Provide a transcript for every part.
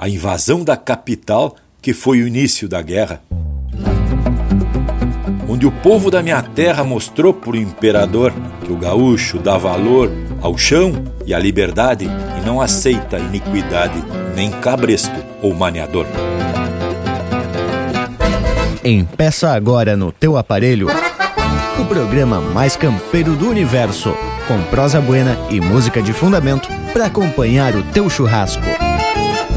a invasão da capital que foi o início da guerra. Onde o povo da minha terra mostrou para o imperador que o gaúcho dá valor ao chão e à liberdade e não aceita iniquidade, nem cabresto ou maniador. Empeça agora no teu aparelho o programa mais campeiro do universo, com prosa buena e música de fundamento para acompanhar o teu churrasco.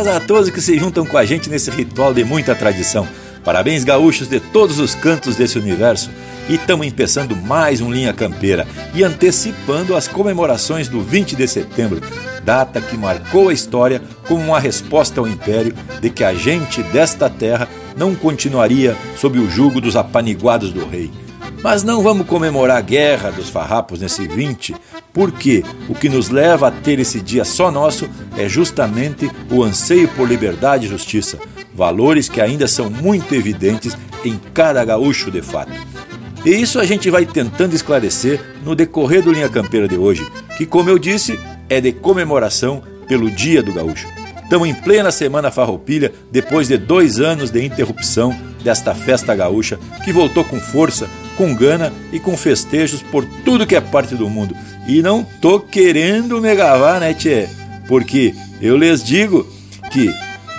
A todos que se juntam com a gente nesse ritual de muita tradição. Parabéns, gaúchos de todos os cantos desse universo. E estamos empeçando mais um Linha Campeira e antecipando as comemorações do 20 de setembro, data que marcou a história como uma resposta ao império de que a gente desta terra não continuaria sob o jugo dos apaniguados do rei. Mas não vamos comemorar a guerra dos farrapos nesse 20, porque o que nos leva a ter esse dia só nosso é justamente o anseio por liberdade e justiça, valores que ainda são muito evidentes em cada gaúcho de fato. E isso a gente vai tentando esclarecer no decorrer do Linha Campeira de hoje, que, como eu disse, é de comemoração pelo Dia do Gaúcho. Estamos em plena Semana Farroupilha, depois de dois anos de interrupção desta festa gaúcha, que voltou com força, com gana e com festejos por tudo que é parte do mundo. E não tô querendo me gavar, né, tchê? Porque eu lhes digo que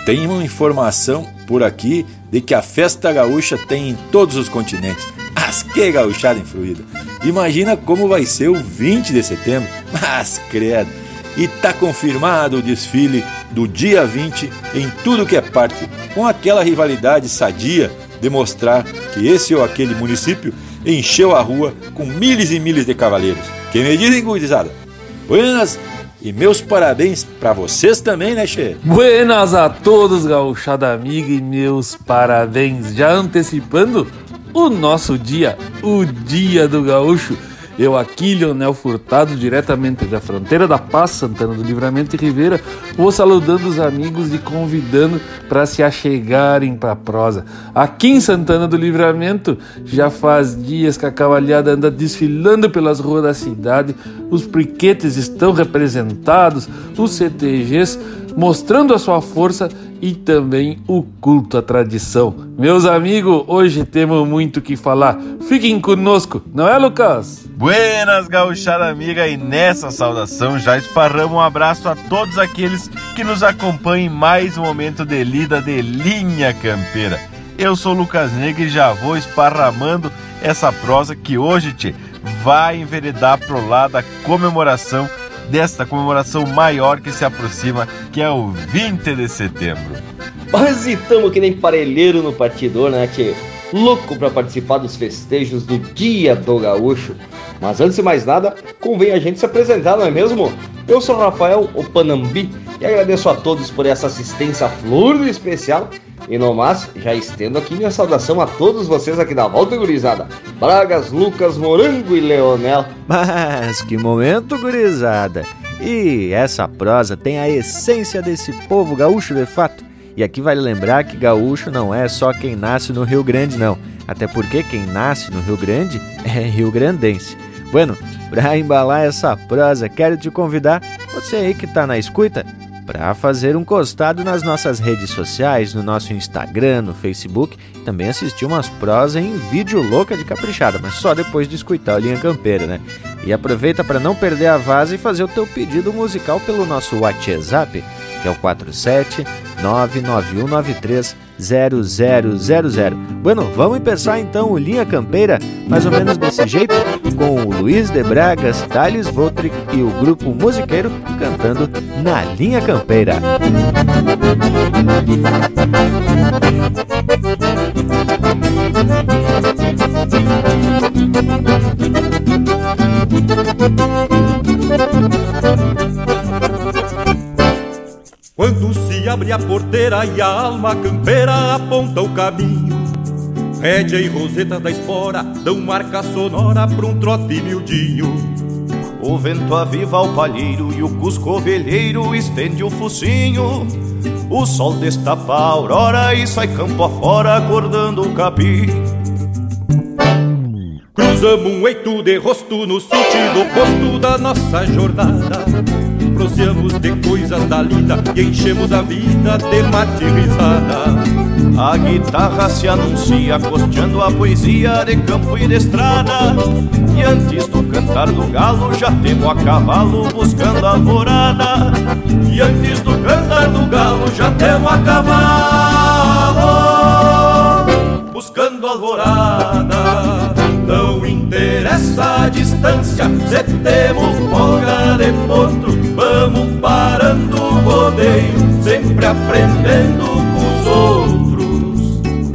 tem uma informação por aqui de que a festa gaúcha tem em todos os continentes. Mas que gauchada influída! Imagina como vai ser o 20 de setembro. Mas credo! E tá confirmado o desfile do dia 20 em tudo que é parte, com aquela rivalidade sadia de mostrar que esse ou aquele município encheu a rua com milhas e milhas de cavaleiros. Que me dizem, gurizada? Buenas e meus parabéns para vocês também, né, Che? Buenas a todos, gauchada amiga, e meus parabéns. Já antecipando o nosso dia, o Dia do Gaúcho. Eu aqui, Leonel Furtado, diretamente da fronteira da Paz, Santana do Livramento e Ribeira, vou saludando os amigos e convidando para se achegarem para a prosa. Aqui em Santana do Livramento, já faz dias que a cavalhada anda desfilando pelas ruas da cidade, os briquetes estão representados, os CTGs mostrando a sua força e também o culto à tradição. Meus amigos, hoje temos muito que falar. Fiquem conosco, não é, Lucas? Buenas, gauchada amiga, e nessa saudação já esparramos um abraço a todos aqueles que nos acompanham em mais um momento de lida de linha campeira. Eu sou Lucas Negre e já vou esparramando essa prosa que hoje te vai enveredar pro lado da comemoração desta comemoração maior que se aproxima, que é o 20 de setembro. Mas estamos que nem parelheiro no partidor, né, tchê? Louco para participar dos festejos do Dia do Gaúcho. Mas antes de mais nada, convém a gente se apresentar, não é mesmo? Eu sou Rafael Opanambi e agradeço a todos por essa assistência flor do especial. E no mais, já estendo aqui minha saudação a todos vocês aqui da Volta Gurizada. Bragas, Lucas, Morango e Leonel. Mas que momento, gurizada! E essa prosa tem a essência desse povo gaúcho de fato. E aqui vale lembrar que gaúcho não é só quem nasce no Rio Grande, não. Até porque quem nasce no Rio Grande é rio-grandense. Bueno, para embalar essa prosa, quero te convidar, você aí que está na escuta, para fazer um costado nas nossas redes sociais, no nosso Instagram, no Facebook, também assistir umas prosas em vídeo louca de caprichada, mas só depois de escutar o Linha Campeira, né? E aproveita para não perder a vaza e fazer o teu pedido musical pelo nosso WhatsApp, que é o 47 99193 0000. Bueno, vamos começar então o Linha Campeira, mais ou menos desse jeito, com o Luiz de Bragas, Thales Votrick e o grupo musiqueiro cantando na Linha Campeira. Quando se abre a porteira e a alma campeira aponta o caminho. Rédia e roseta da espora dão marca sonora pra um trote miudinho. O vento aviva o palheiro e o cusco velheiro estende o focinho. O sol destapa a aurora e sai campo afora acordando o capim. Cruzamos um eito de rosto no sentido oposto da nossa jornada. Proseamos de coisas da lida e enchemos a vida de mate risada. A guitarra se anuncia costeando a poesia de campo e de estrada. E antes do cantar do galo já temos a cavalo buscando a alvorada. E antes do cantar do galo já temos a cavalo buscando a alvorada. Não interessa a distância, se temos folga de potro, vamos parando o rodeio, sempre aprendendo.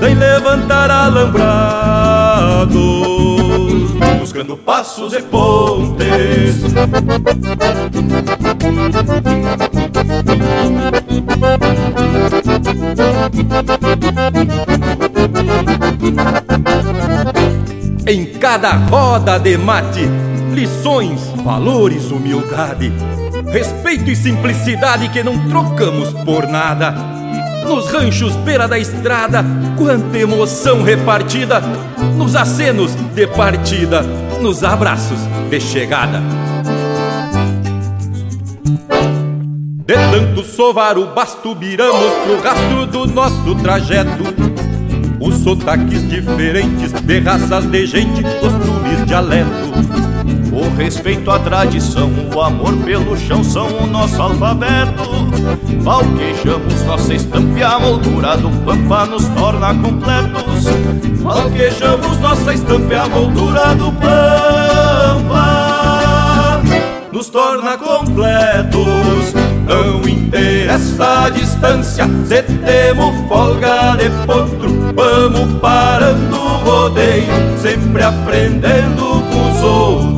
sem levantar alambrado. Buscando passos e pontes. Em cada roda de mate, lições, valores, humildade, respeito e simplicidade que não trocamos por nada. Nos ranchos beira da estrada, quanta emoção repartida, nos acenos de partida, nos abraços de chegada. De tanto sovar o basto, viramos pro rastro do nosso trajeto. Os sotaques diferentes de raças de gente, costumes, dialeto. O respeito à tradição, o amor pelo chão são o nosso alfabeto. Valquejamos nossa estampa e a moldura do pampa nos torna completos. Valquejamos nossa estampa e a moldura do pampa nos torna completos. Não interessa a distância, se temos folga de potro, vamos parando o rodeio, sempre aprendendo com os outros.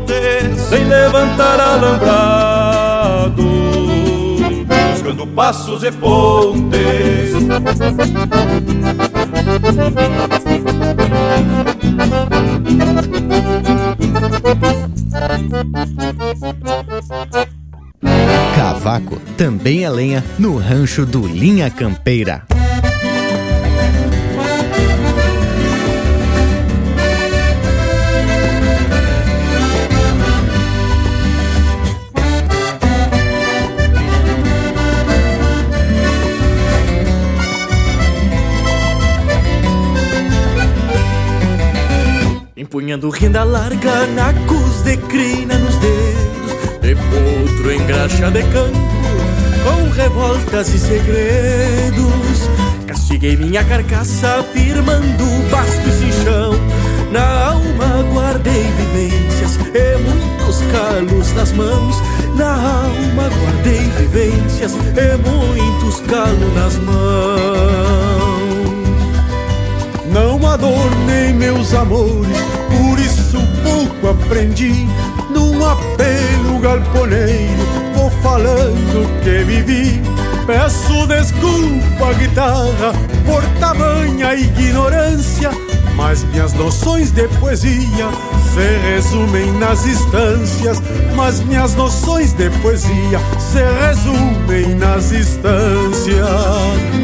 sem levantar alambrado. Buscando passos e pontes. Cavaco também é lenha no rancho do Linha Campeira. Empunhando renda larga, nacos de crina nos dedos De potro em graxa de campo, com revoltas e segredos. Castiguei minha carcaça, firmando basto e cinchão Na alma guardei vivências e muitos calos nas mãos. Na alma guardei vivências e muitos calos nas mãos. Não adornei meus amores, por isso pouco aprendi. Num apelo galponeiro, vou falando que vivi. Peço desculpa, guitarra, por tamanha ignorância, Mas minhas noções de poesia se resumem nas instâncias. Mas minhas noções de poesia se resumem nas instâncias.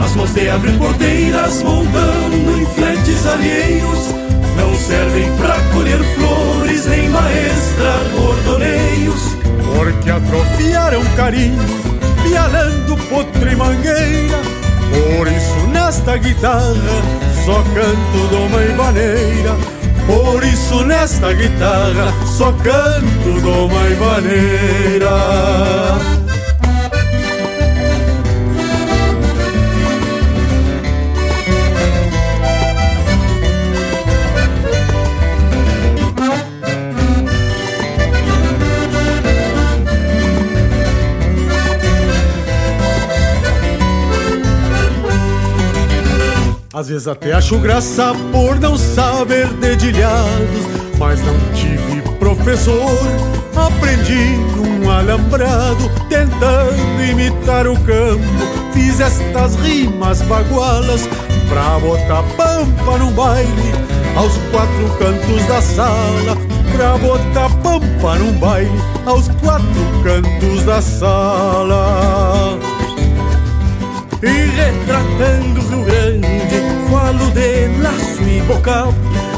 As mãos de abrir porteiras montando em fletes alheios não servem pra colher flores nem maestrar bordoneios. Porque atrofiaram carinho, pialando potro e mangueira. Por isso nesta guitarra só canto doma e maneira. Por isso nesta guitarra só canto doma e Às vezes até acho graça por não saber dedilhados, mas não tive professor. Aprendi num alambrado, tentando imitar o campo. Fiz estas rimas bagualas pra botar pampa no baile, aos quatro cantos da sala. Pra botar pampa no baile, aos quatro cantos da sala. E retratando o Rio Grande, falo de laço e bocal,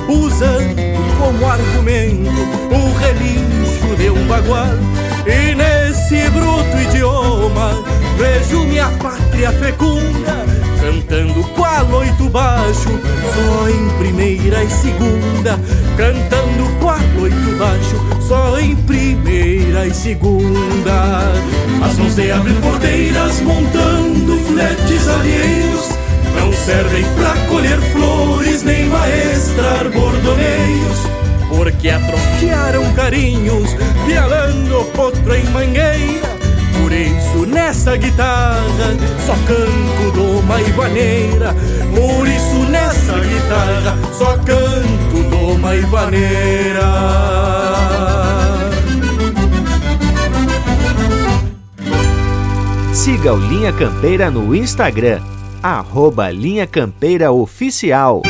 usando como argumento o relincho de um bagual. E nesse bruto idioma, vejo minha pátria fecunda, cantando qual oito baixo, só em primeira e segunda, cantando qual oito baixo, só em primeira e segunda. As mãos de abrir porteiras montando fletes alheios não servem pra colher flores nem maestrar bordoneios. Porque atrofiaram carinhos, pialando potro em mangueira. Por isso nessa guitarra só canto doma e vaneira. Por isso nessa guitarra só canto doma e vaneira. Siga o Linha Campeira no Instagram, arroba Linha Campeira Oficial.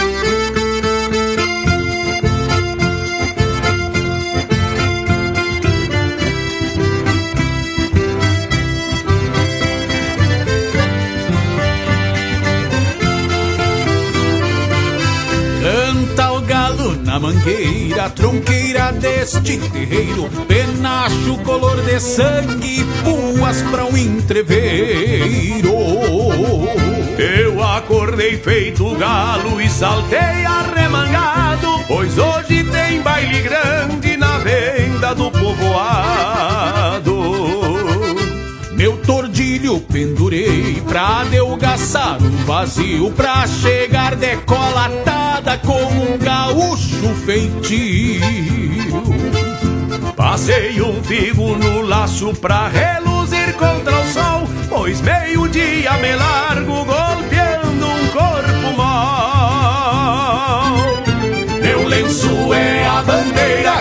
Canta o galo na mangueira, tronqueira deste terreiro, penacho color de sangue, puas pra um entreveiro. Eu acordei feito galo e saltei arremangado, pois hoje tem baile grande na venda do povoado. Meu tordilho pendurei pra delgaçar o vazio, pra chegar decolatada como um gaúcho feitio. Passei um figo no laço pra reluzir contra o sol, pois meio-dia me largo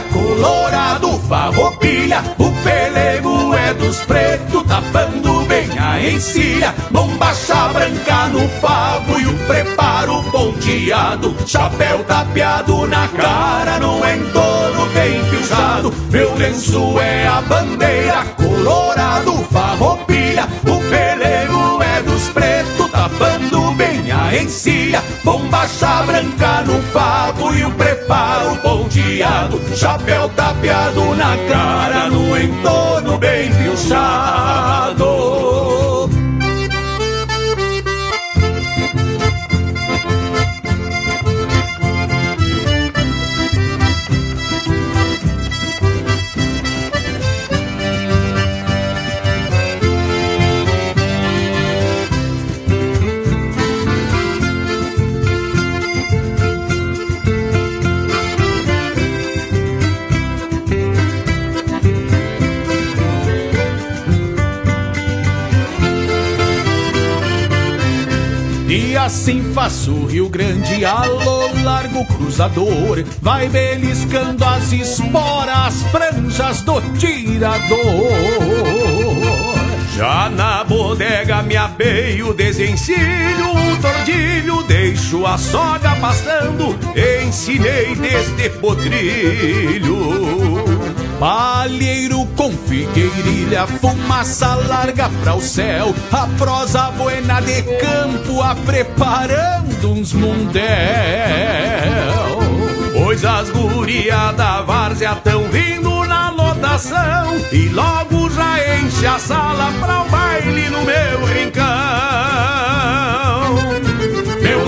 colorado, farroupilha, o pelego é dos pretos, tapando bem a encilha, bombacha branca no favo e o preparo ponteado, chapéu tapeado na cara, no entorno bem fechado. Meu lenço é a bandeira colorado, farroupilha, o pelego é dos pretos, tapando bem a encilha, bombacha branca no favo e o preparo ponteado, chapéu tapeado na cara, no entorno bem fechado. Assim faço o Rio Grande. Alô largo cruzador. Vai beliscando as esporas franjas do tirador. Já na bodega me abeio, desencilho o tordilho, deixo a soga pastando, ensinei desde potrilho. Palheiro com figueirilha, fumaça larga pra o céu, a prosa buena de campo, a preparando uns mundel. Pois as gurias da várzea tão vindo na lotação e logo já enche a sala pra o baile no meu rincão.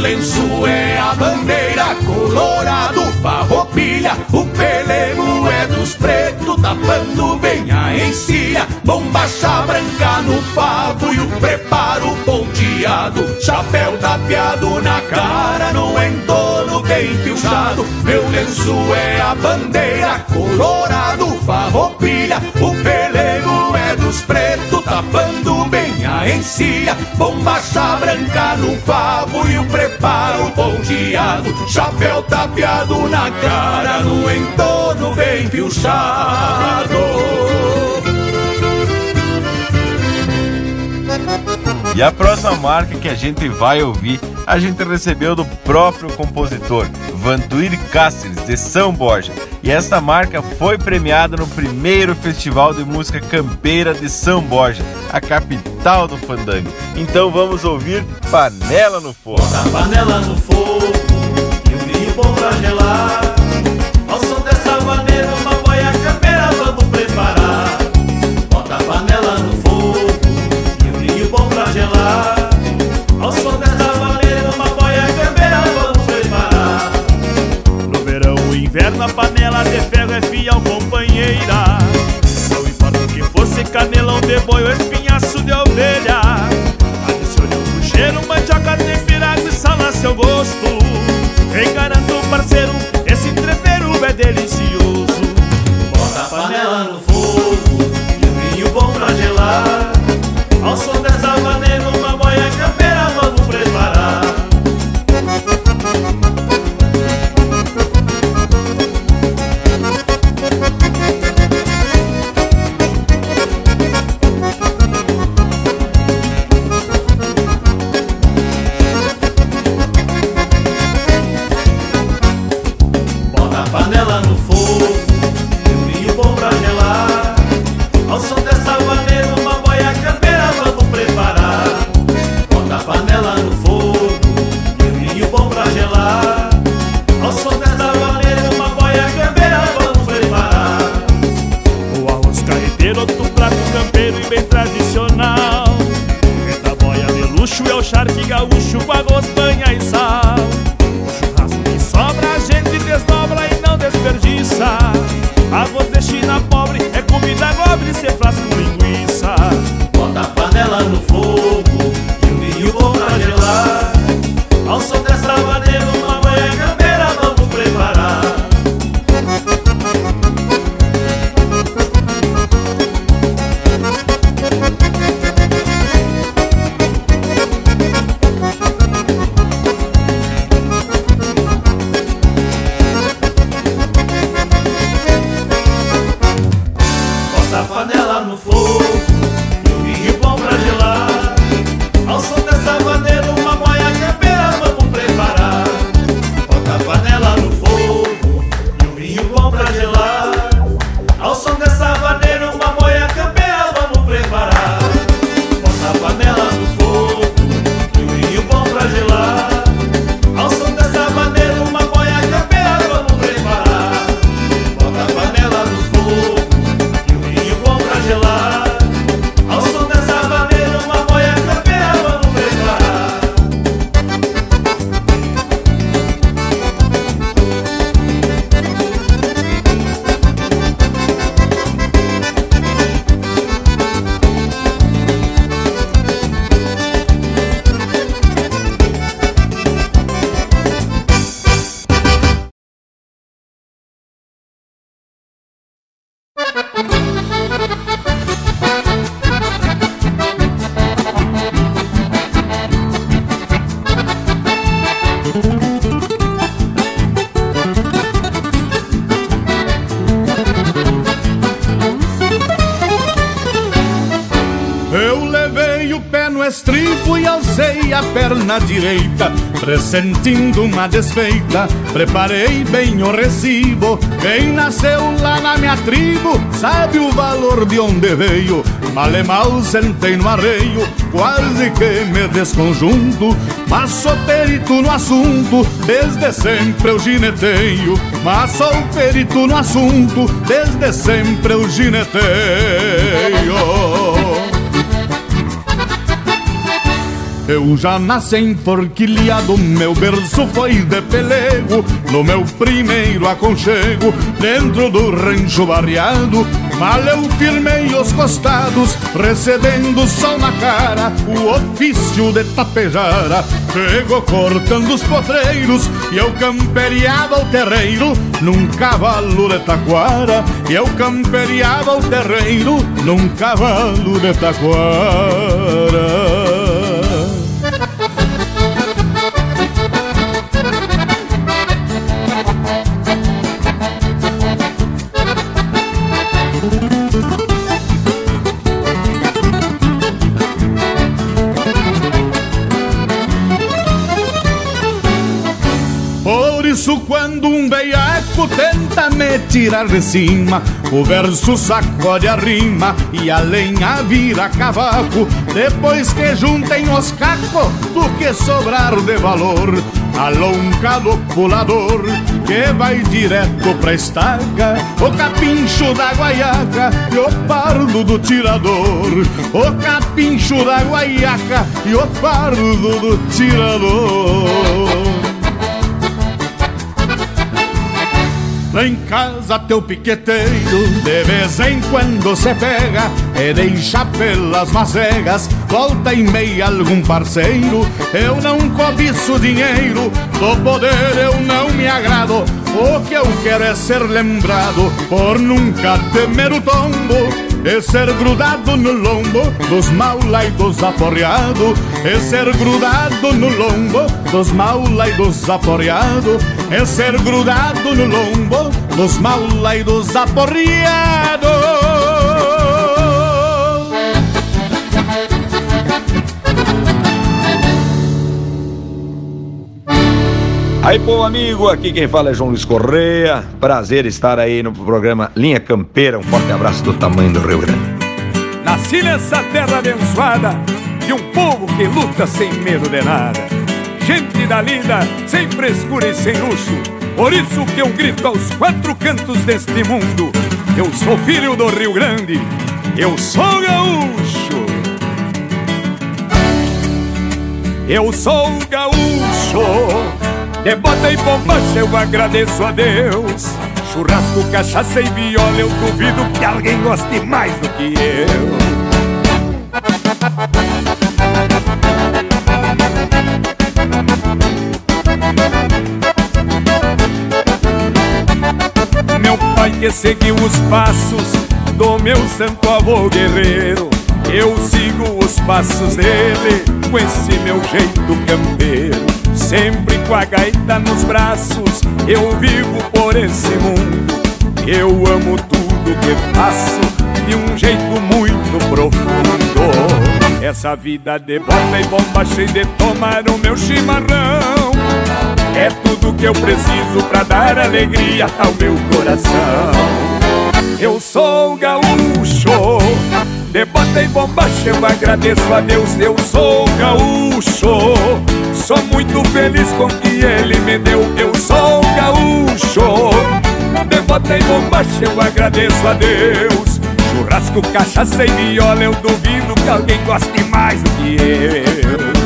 Lenço é a bandeira colorado, farroupilha, o pelego é dos pretos, tapando bem a encilha, bombacha branca no favo e o preparo ponteado, chapéu tapeado na cara, no entorno bem pilchado. Meu lenço é a bandeira colorado, farroupilha, o pelego é dos pretos, tapando bem a encilha, bombacha branca no favo e o preparo ponteado, chapéu tapeado na cara, no entorno bem pilchado. E a próxima marca que a gente vai ouvir, a gente recebeu do próprio compositor, Vantuir Cáceres, de São Borja. E esta marca foi premiada no primeiro Festival de Música Campeira de São Borja, a capital do fandango. Então vamos ouvir Panela no Fogo. A panela no fogo e vinho bom pra gelar. É fiel companheira. Não importa o que fosse canelão de boi ou espinhaço de ovelha. Adicione um cheiro, mandioca, temperado e sal a seu gosto. Enganando parceiro, esse entreveiro é delicioso. Pressentindo uma desfeita. Preparei bem o recibo. Quem nasceu lá na minha tribo sabe o valor de onde veio. Mal e mal sentei no arreio, quase que me desconjunto. Mas sou perito no assunto, desde sempre eu gineteio. Mas sou perito no assunto, desde sempre eu gineteio. Eu já nasci enforquilhado, meu berço foi de pelego No meu primeiro aconchego, dentro do rancho barreado Mal eu firmei os costados, recebendo sol na cara O ofício de tapejara. Chegou cortando os potreiros E eu camperiava o terreiro Num cavalo de taquara. E eu camperiava o terreiro Num cavalo de taquara me tirar de cima O verso sacode a rima e a lenha vira cavaco. Depois que juntem os cacos do que sobrar de valor Alonca do pulador que vai direto pra estaca O capincho da guaiaca e o pardo do tirador. O capincho da guaiaca e o pardo do tirador Lá em casa teu piqueteiro de vez em quando se pega E deixa pelas macegas, volta e meia algum parceiro Eu não cobiço dinheiro, do poder eu não me agrado O que eu quero é ser lembrado. Por nunca temer o tombo e ser grudado no lombo dos maula e dos aporreado E ser grudado no lombo dos maula e dos aporreado E ser grudado no lombo dos maula e dos aporreado Aí, bom amigo, aqui quem fala é João Luiz Correia. Prazer estar aí no programa Linha Campeira. Um forte abraço do tamanho do Rio Grande. Nasci nessa terra abençoada de um povo que luta sem medo de nada. Gente da lida, sem frescura e sem luxo. Por isso que eu grito aos quatro cantos deste mundo. Eu sou filho do Rio Grande, eu sou gaúcho. Eu sou gaúcho. De bota e bombacha eu agradeço a Deus Churrasco, cachaça e viola Eu duvido que alguém goste mais do que eu que seguiu os passos Do meu santo avô guerreiro Eu sigo os passos dele Com esse meu jeito campeiro Sempre com a gaita nos braços, eu vivo por esse mundo. Eu amo tudo que faço de um jeito muito profundo. Essa vida de bota e bomba cheia de tomar o meu chimarrão. É tudo que eu preciso pra dar alegria ao meu coração. Eu sou gaúcho, de bota e bombacha eu agradeço a Deus, eu sou gaúcho. Sou muito feliz com o que ele me deu, eu sou gaúcho. De bota e bombacha eu agradeço a Deus. Churrasco, cachaça e viola, eu duvido que alguém goste mais do que eu.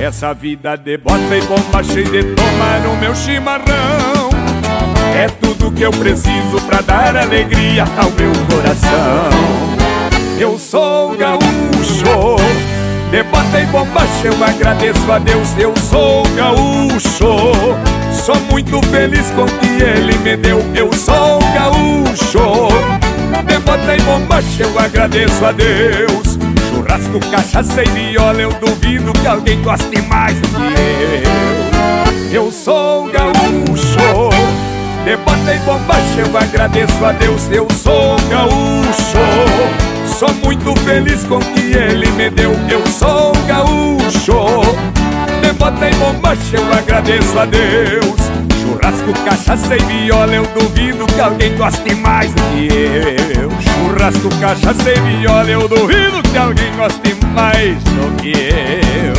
Essa vida de bota e bomba cheia de tomar no meu chimarrão. É tudo que eu preciso pra dar alegria ao meu coração. Eu sou gaúcho De bota e bombacha eu agradeço a Deus Eu sou gaúcho Sou muito feliz com o que ele me deu Eu sou gaúcho De bota e bombacha eu agradeço a Deus Churrasco, cachaça e viola, eu duvido que alguém goste mais do que eu. Eu sou gaúcho, de bota e bombacha, eu agradeço a Deus, eu sou gaúcho. Sou muito feliz com o que ele me deu, eu sou gaúcho. Bota e bombacha, eu agradeço a Deus. Churrasco, cachaça e viola, eu duvido que alguém goste mais do que eu. Churrasco, cachaça e viola, eu duvido que alguém goste mais do que eu.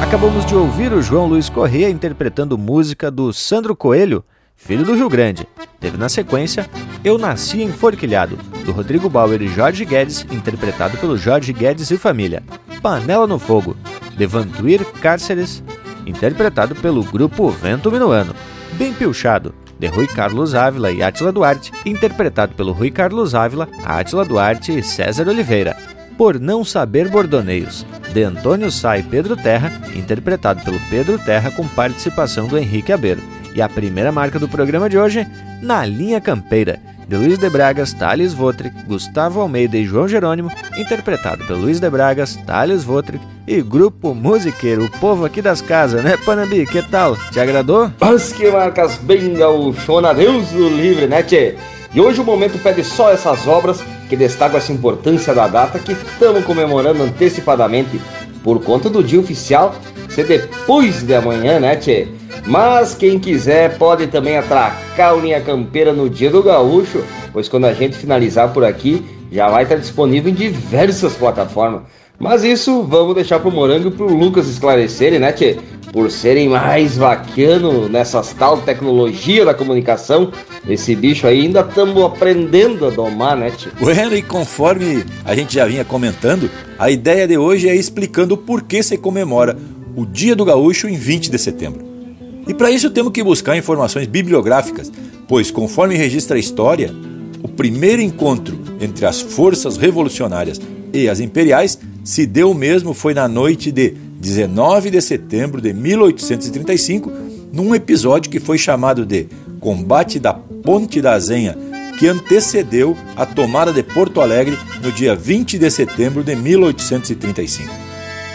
Acabamos de ouvir o João Luiz Corrêa interpretando música do Sandro Coelho, filho do Rio Grande. Teve na sequência Eu Nasci em Forquilhado, do Rodrigo Bauer e Jorge Guedes, interpretado pelo Jorge Guedes e família. Panela no Fogo, de Vantuir Cárceres, interpretado pelo grupo Vento Minuano. Bem Pilchado, de Rui Carlos Ávila e Átila Duarte, interpretado pelo Rui Carlos Ávila, Átila Duarte e César Oliveira. Por Não Saber Bordoneios, de Antônio e Pedro Terra, interpretado pelo Pedro Terra com participação do Henrique Abeiro. E a primeira marca do programa de hoje, Na Linha Campeira, de Luiz de Bragas, Thales Votric, Gustavo Almeida e João Jerônimo, interpretado pelo Luiz de Bragas, Thales Votric e Grupo Musiqueiro, o povo aqui das casas, né, Panambi? Que tal? Te agradou? Mas que marcas bem gaúchona, Deus do livre, né, tchê? E hoje o momento pede só essas obras que destacam essa importância da data que estamos comemorando antecipadamente por conta do dia oficial ser depois de amanhã, né, tchê? Mas quem quiser pode também atracar o Linha Campeira no dia do gaúcho, pois quando a gente finalizar por aqui já vai estar disponível em diversas plataformas. Mas isso vamos deixar pro Morango e pro Lucas esclarecerem, né, tchê? Por serem mais vaquiano nessas tal tecnologia da comunicação, esse bicho aí ainda estamos aprendendo a domar, né, tchê? Bueno, e conforme a gente já vinha comentando, a ideia de hoje é explicando o porquê se comemora o Dia do Gaúcho em 20 de setembro. E para isso temos que buscar informações bibliográficas, pois, conforme registra a história, o primeiro encontro entre as forças revolucionárias e as imperiais se deu mesmo foi na noite de 19 de setembro de 1835, num episódio que foi chamado de Combate da Ponte da Azenha, que antecedeu a tomada de Porto Alegre no dia 20 de setembro de 1835.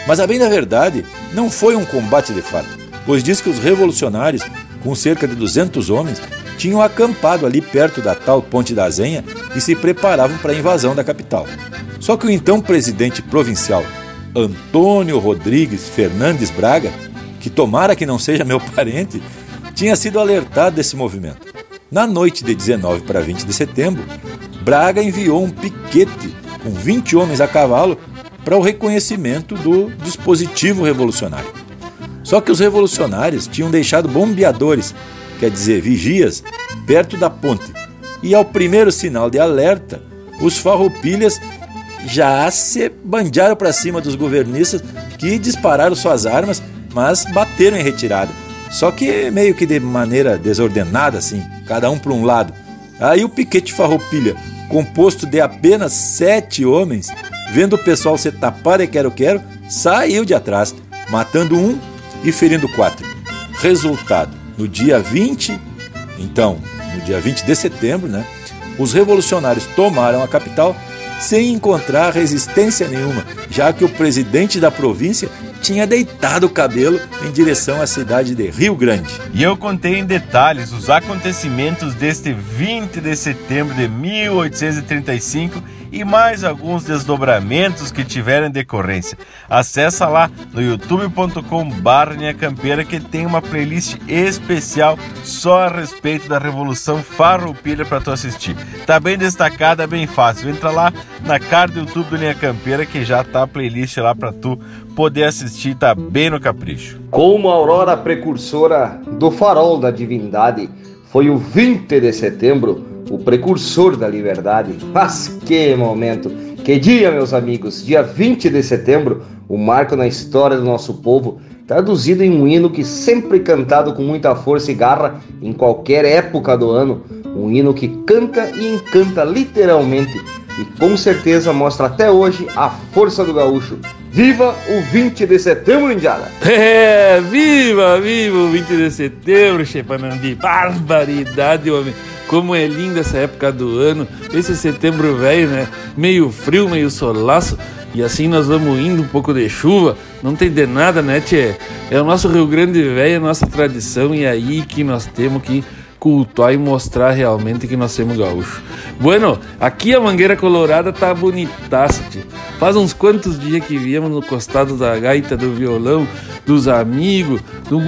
Mas a bem da verdade, não foi um combate de fato, pois diz que os revolucionários, com cerca de 200 homens, tinham acampado ali perto da tal Ponte da Azenha e se preparavam para a invasão da capital. Só que o então presidente provincial, Antônio Rodrigues Fernandes Braga, que tomara que não seja meu parente, tinha sido alertado desse movimento. Na noite de 19 para 20 de setembro, Braga enviou um piquete com 20 homens a cavalo para o reconhecimento do dispositivo revolucionário. Só que os revolucionários tinham deixado bombeadores, quer dizer, vigias, perto da ponte. E ao primeiro sinal de alerta, os farroupilhas já se bandearam para cima dos governistas que dispararam suas armas, mas bateram em retirada. Só que meio que de maneira desordenada, assim, cada um para um lado. Aí o piquete farroupilha, composto de apenas sete homens, vendo o pessoal se tapar e quero-quero, saiu de atrás, matando um e ferindo quatro. Resultado: no dia 20, então, no dia 20 de setembro, né, os revolucionários tomaram a capital sem encontrar resistência nenhuma, já que o presidente da província tinha deitado o cabelo em direção à cidade de Rio Grande. E eu contei em detalhes os acontecimentos deste 20 de setembro de 1835 e mais alguns desdobramentos que tiveram em decorrência. Acesse lá no youtube.com campeira que tem uma playlist especial só a respeito da Revolução Farroupilha para tu assistir. Tá bem destacada, bem fácil. Entra lá na cara do YouTube do Linha Campeira que já tá a playlist lá para tu poder assistir, tá bem no capricho. Como a aurora precursora do farol da divindade, foi o 20 de setembro o precursor da liberdade. Mas que momento! Que dia, meus amigos! Dia 20 de setembro, o marco na história do nosso povo, traduzido em um hino que sempre cantado com muita força e garra em qualquer época do ano. Um hino que canta e encanta literalmente e com certeza mostra até hoje a força do gaúcho, Viva o 20 de setembro, Indiana! É, viva, viva o 20 de setembro, Chepanambi. Barbaridade, homem. Como é linda essa época do ano, esse setembro velho, né? Meio frio, meio solaço. E assim nós vamos indo um pouco de chuva. Não tem de nada, né, tchê? É o nosso Rio Grande velho, a nossa tradição. E é aí que nós temos que cultuar e mostrar realmente que nós somos gaúchos. Bueno, aqui a Mangueira Colorada tá bonitaça, tchê. Faz uns quantos dias que viemos no costado da gaita, do violão, dos amigos, do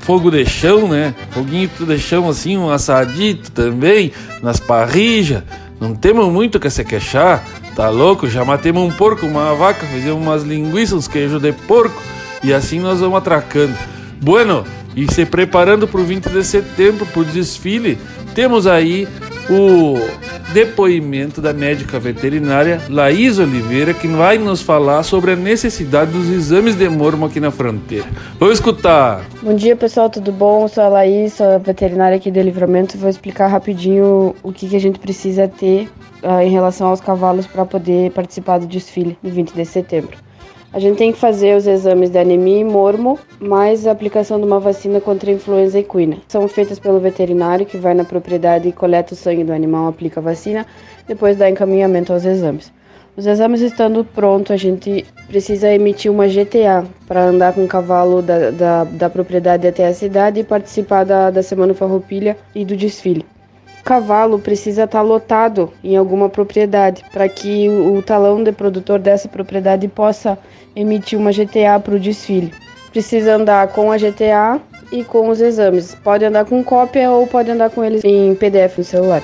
fogo de chão, né? Foguinho de chão assim, um assadito também, nas parrijas. Não temos muito que se queixar, tá louco? Já matemos um porco, uma vaca, fizemos umas linguiças, uns queijos de porco e assim nós vamos atracando. Bueno, e se preparando para o 20 de setembro, para o desfile, temos aí o depoimento da médica veterinária Laís Oliveira, que vai nos falar sobre a necessidade dos exames de mormo aqui na fronteira. Vamos escutar. Bom dia, pessoal, tudo bom? Sou a Laís, sou a veterinária aqui de Livramento. Vou explicar rapidinho o que, que a gente precisa ter uh, em relação aos cavalos para poder participar do desfile de 20 de setembro. A gente tem que fazer os exames de anemia e mormo, mais a aplicação de uma vacina contra a influenza equina. São feitas pelo veterinário que vai na propriedade e coleta o sangue do animal, aplica a vacina, depois dá encaminhamento aos exames. Os exames estando prontos, a gente precisa emitir uma GTA para andar com o cavalo da, da, da, propriedade até a cidade e participar da, da Semana Farroupilha e do desfile cavalo precisa estar tá lotado em alguma propriedade para que o talão de produtor dessa propriedade possa emitir uma GTA para o desfile. Precisa andar com a GTA e com os exames. Pode andar com cópia ou pode andar com eles em PDF no celular.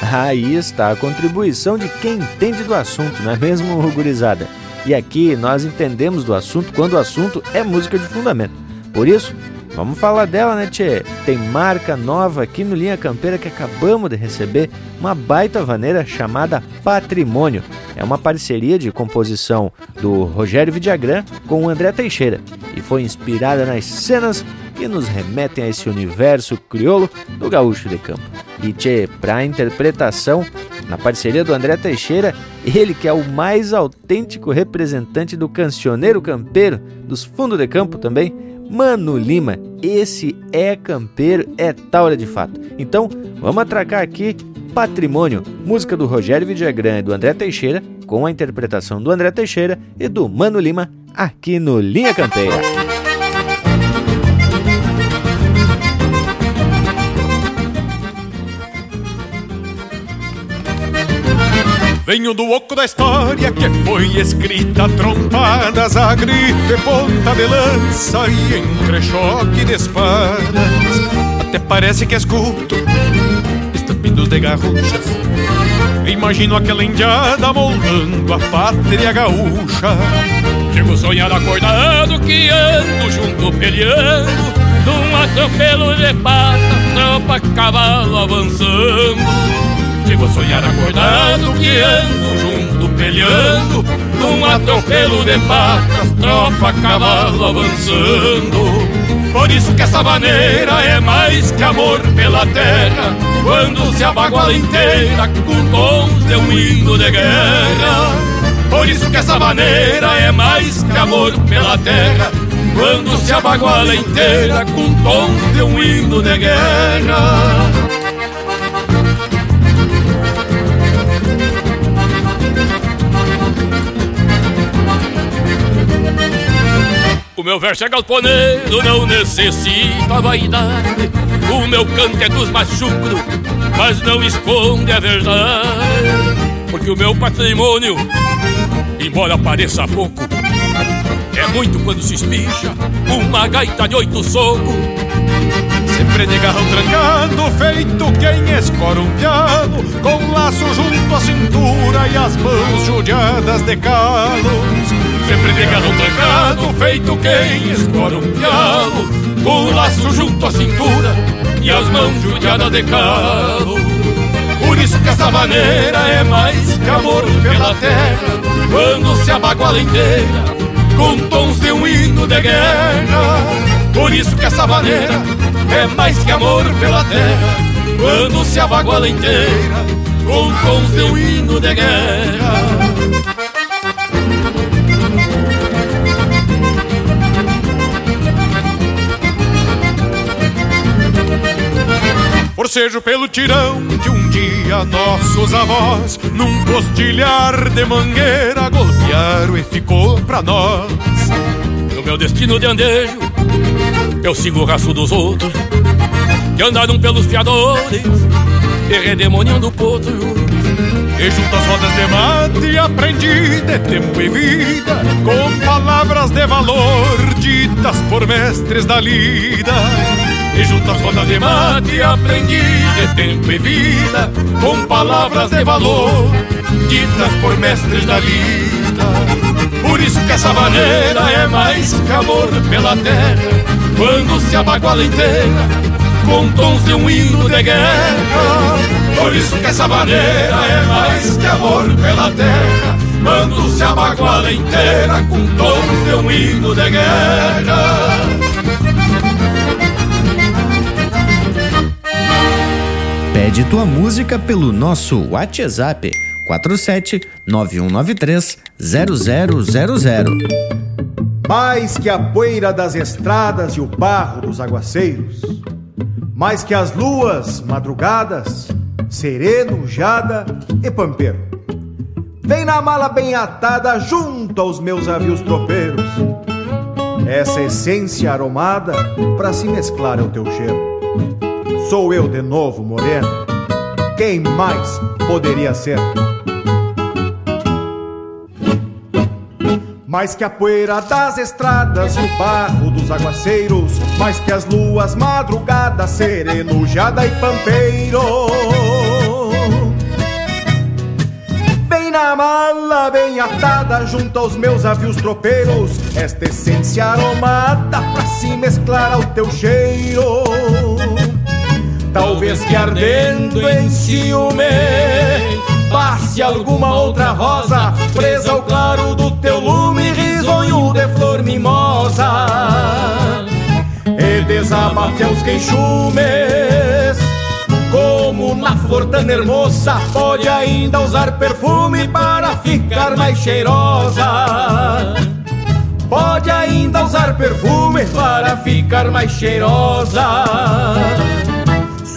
Aí está a contribuição de quem entende do assunto, não é mesmo, gurizada? E aqui nós entendemos do assunto quando o assunto é música de fundamento. Por isso, Vamos falar dela, né, Tchê? Tem marca nova aqui no Linha Campeira que acabamos de receber, uma baita vaneira chamada Patrimônio. É uma parceria de composição do Rogério Vidagrã com o André Teixeira e foi inspirada nas cenas que nos remetem a esse universo crioulo do gaúcho de campo. E tchê, para interpretação, na parceria do André Teixeira, ele que é o mais autêntico representante do cancioneiro campeiro, dos fundos de campo também, Mano Lima, esse é campeiro, é taura de fato. Então, vamos atracar aqui Patrimônio, música do Rogério Vidagrã e do André Teixeira, com a interpretação do André Teixeira e do Mano Lima, aqui no Linha Campeira. Venho do oco da história que foi escrita trompadas a grito e ponta de lança e entre choque de espadas. Até parece que escuto estampidos de garruchas. Imagino aquela indiada moldando a pátria gaúcha. Chego sonhar acordado que ando junto peleando num atropelo de patas, tropa cavalo avançando. Chego a sonhar acordado que ando junto peleando Num atropelo de patas, tropa, cavalo avançando. Por isso que essa maneira é mais que amor pela terra Quando se abaguala inteira com tons de um hino de guerra. Por isso que essa maneira é mais que amor pela terra Quando se abaguala inteira com tons de um hino de guerra meu verso é galponeiro, não necessita vaidade. O meu canto é dos machucros, mas não esconde a verdade. Porque o meu patrimônio, embora pareça pouco É muito quando se espicha uma gaita de oito socos. Sempre de garrão trancado, feito quem escora um piano Com laço junto à cintura e as mãos judiadas de calos Sempre de garrão trancado, feito quem escora um pialo Com o laço junto à cintura e as mãos judiadas de calo Por isso que essa maneira é mais que amor pela terra Quando se abaguala inteira com tons de um hino de guerra. Por isso que essa maneira é mais que amor pela terra Quando se abaguala inteira com tons de um hino de guerra Forcejo pelo tirão de um dia nossos avós Num postilhar de mangueira golpearam e ficou pra nós. No meu destino de andejo Eu sigo o raço dos outros Que andaram pelos fiadores E redemoniando o potro. E junto às rodas de mate aprendi de tempo e vida Com palavras de valor ditas por mestres da lida e junto às rodas de mate aprendi de tempo e vida Com palavras de valor ditas por mestres da vida. Por isso que essa maneira é mais amor pela terra Quando se abaguala inteira com tons de um hino de guerra. Por isso que essa maneira é mais que amor pela terra Quando se abaguala inteira com tons de um hino de guerra Pede tua música pelo nosso WhatsApp 47 9193 0000. Mais que a poeira das estradas e o barro dos aguaceiros, mais que as luas madrugadas, sereno, jada e pampeiro. Vem na mala bem atada junto aos meus avios tropeiros. Essa essência aromada pra se mesclar ao teu cheiro. Sou eu de novo, moreno. Quem mais poderia ser? Mais que a poeira das estradas o barro dos aguaceiros, mais que as luas madrugadas, sereno, jada e pampeiro. Bem na mala, bem atada, junto aos meus avios tropeiros, esta essência aromada pra se mesclar ao teu cheiro. Talvez que ardendo em ciúme Passe alguma outra rosa Presa ao claro do teu lume Risonho de flor mimosa. E desabafe aos queixumes Como na flor tão hermosa Pode ainda usar perfume Para ficar mais cheirosa. Pode ainda usar perfume Para ficar mais cheirosa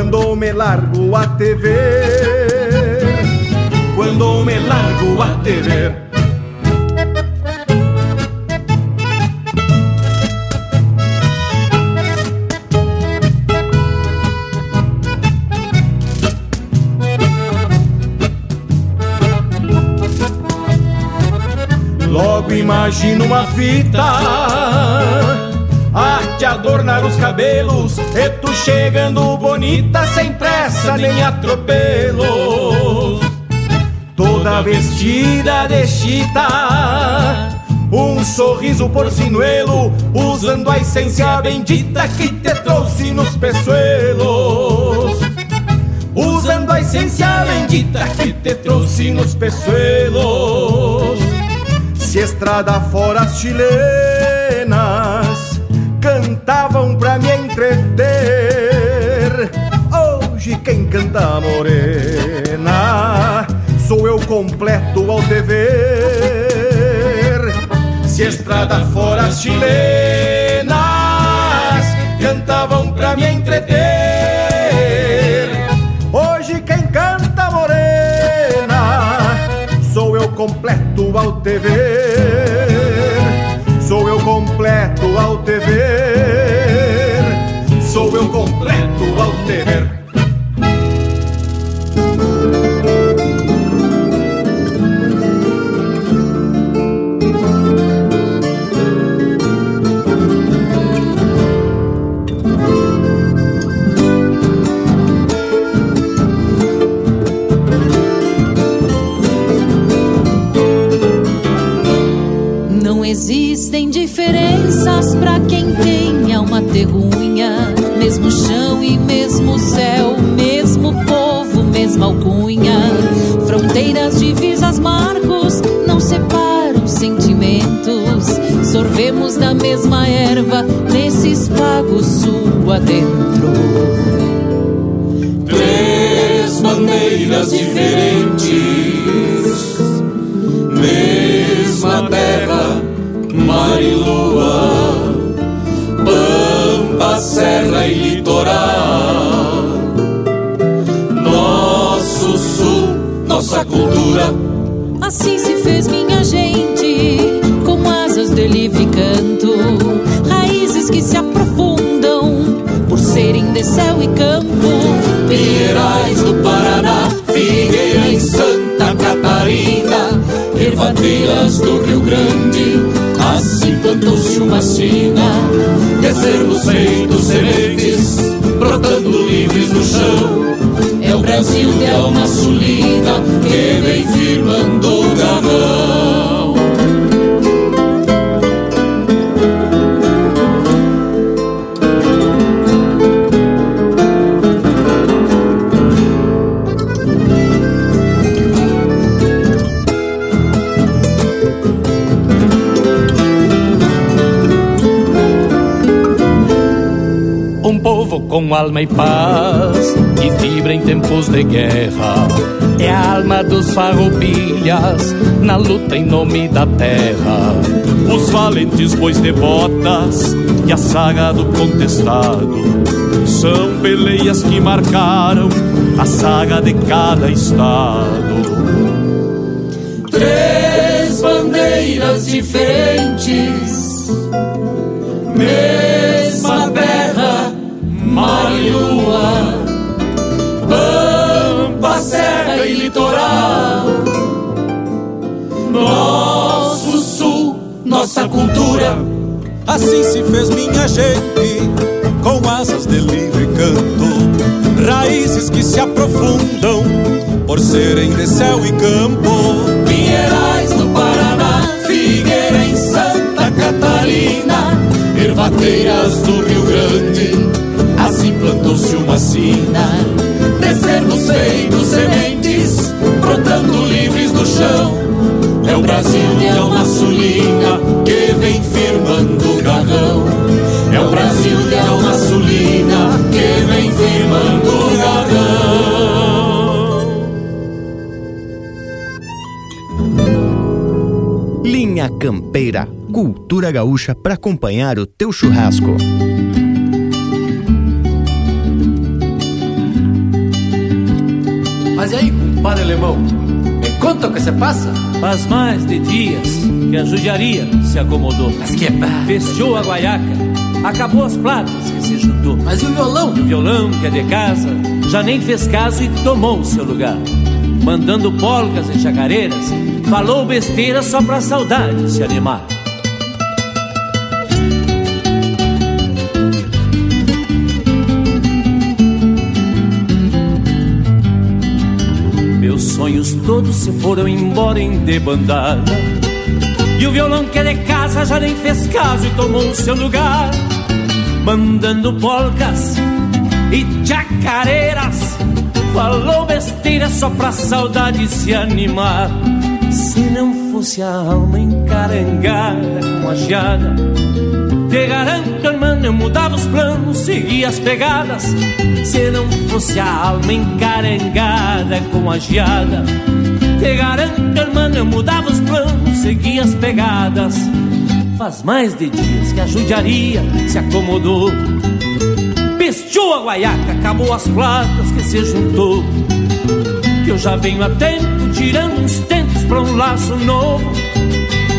Quando me largo a ver. Quando me largo a ver. Logo imagino uma fita te adornar os cabelos E tu chegando bonita sem pressa nem atropelos. Toda vestida de chita Um sorriso porcinuelo Usando a essência bendita que te trouxe nos peçoelos Usando a essência bendita que te trouxe nos peçoelos Se estrada fora as chilenas cantavam pra me entreter. Hoje quem canta morena sou eu completo ao ver. Se estrada fora as chilenas cantavam pra me entreter. Hoje quem canta morena sou eu completo ao ver. Sou eu completo ao te ver. Sou eu completo ao. Não existem diferenças pra quem tem alma terrunha mesmo céu, mesmo povo, mesma alcunha. Fronteiras, divisas, marcos não separam sentimentos. Sorvemos da mesma erva nesses pagos sul dentro. Três maneiras diferentes, mesma terra, mar e lua, pampa, céu litoral. Nosso sul, nossa cultura. Assim se fez minha gente, com asas de livre canto, raízes que se aprofundam por serem de céu e campo. Pinheirais do Paraná, Figueira em Santa Catarina, Ervateiras do Rio Grande, assim plantou-se uma sina, descermos feitos sementes, brotando chão. É o Brasil de alma sulina que vem firmando com alma e paz, que fibra em tempos de guerra. É a alma dos farroupilhas, na luta em nome da terra. Os valentes bois de botas e a saga do contestado são peleias que marcaram a saga de cada estado. Três bandeiras diferentes, Nosso sul, nossa cultura. Assim se fez minha gente, com asas de livre canto, raízes que se aprofundam por serem de céu e campo. Pinheirais do Paraná, Figueira em Santa Catarina, Ervateiras do Rio Grande, assim plantou-se uma sina. Descermos feitos sementes, brotando livres do chão. É o Brasil de alma sulina que vem firmando o garrão. É o Brasil de alma sulina que vem firmando o garrão. Linha Campeira, cultura gaúcha para acompanhar o teu churrasco. Mas e aí, compadre alemão? Me conta o que se passa? Faz mais de dias que a judiaria se acomodou. Mas que barra. Fechou a guaiaca, acabou as platas que se juntou. Mas e o violão? O violão, que é de casa, já nem fez caso e tomou o seu lugar. Mandando polcas e chacareiras, falou besteira só pra saudade se animar. Todos se foram embora em debandada. E o violão que é de casa já nem fez caso e tomou o seu lugar. Mandando polcas e chacareiras. Falou besteira só pra saudade se animar. Se não fosse a alma encarangada com a geada, te garanto, irmão, eu mudava os planos, seguia as pegadas. Se não fosse a alma encarangada com a geada, te garanto, irmão, eu mudava os planos, seguia as pegadas. Faz mais de dias que a judiaria se acomodou. Pestou a guaiaca, acabou as platas que se juntou. Que eu já venho a tempo tirando uns tentos pra um laço novo.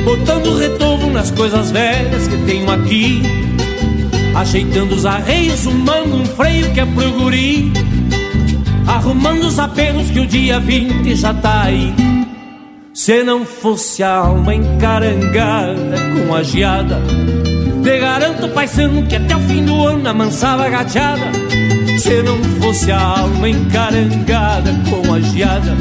Botando retorno nas coisas velhas que tenho aqui. Ajeitando os arreios, humando um freio que é pro guri. Arrumando os apelos que o dia 20 já tá aí. Se não fosse a alma encarangada com a geada, te garanto, paisano, que até o fim do ano amansava a gateada. Se não fosse a alma encarangada com a geada,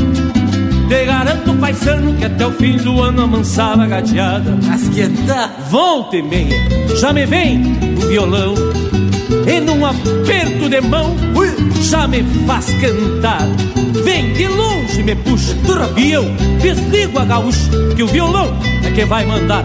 te garanto, paisano, que até o fim do ano amansava a gateada. Mas que tá? Volta e meia, já me vem o violão. E num aperto de mão, já me faz cantar. Vem de longe, me puxa, e eu desligo a gaúcha, que o violão é que vai mandar.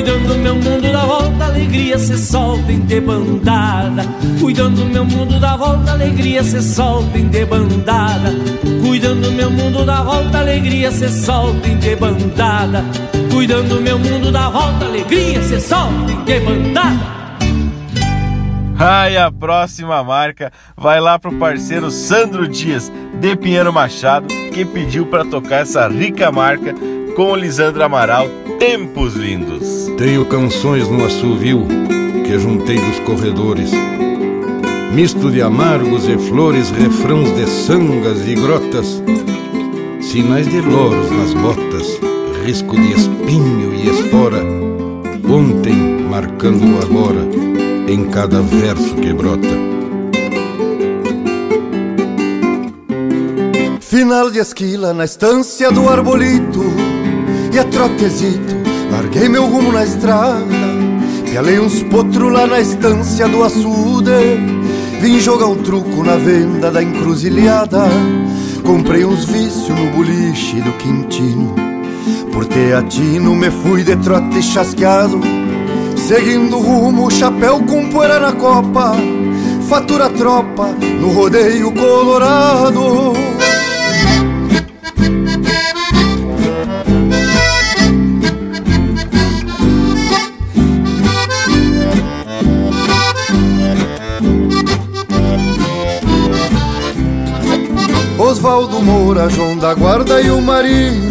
Cuidando do meu mundo da volta, alegria se solta em debandada. Cuidando do meu mundo da volta, alegria se solta em debandada. Cuidando do meu mundo da volta, alegria se solta em debandada. Cuidando do meu mundo da volta, alegria se solta em debandada. Ai, a próxima marca vai lá pro parceiro Sandro Dias, de Pinheiro Machado, que pediu para tocar essa rica marca com o Lisandro Amaral, Tempos Lindos. Tenho canções no assovio que juntei dos corredores. Misto de amargos e flores, refrãos de sangas e grotas, sinais de loros nas botas, risco de espinho e espora. Ontem marcando agora em cada verso que brota. Final de esquila na estância do arbolito E a trotezito, larguei meu rumo na estrada Pialei uns potros lá na estância do açude. Vim jogar um truco na venda da encruzilhada. Comprei uns vícios no boliche do Quintino. Por teatino me fui de trote chasqueado. Seguindo o rumo, chapéu com poeira na copa. Fatura tropa no rodeio colorado Osvaldo Moura, João da Guarda e o Marinho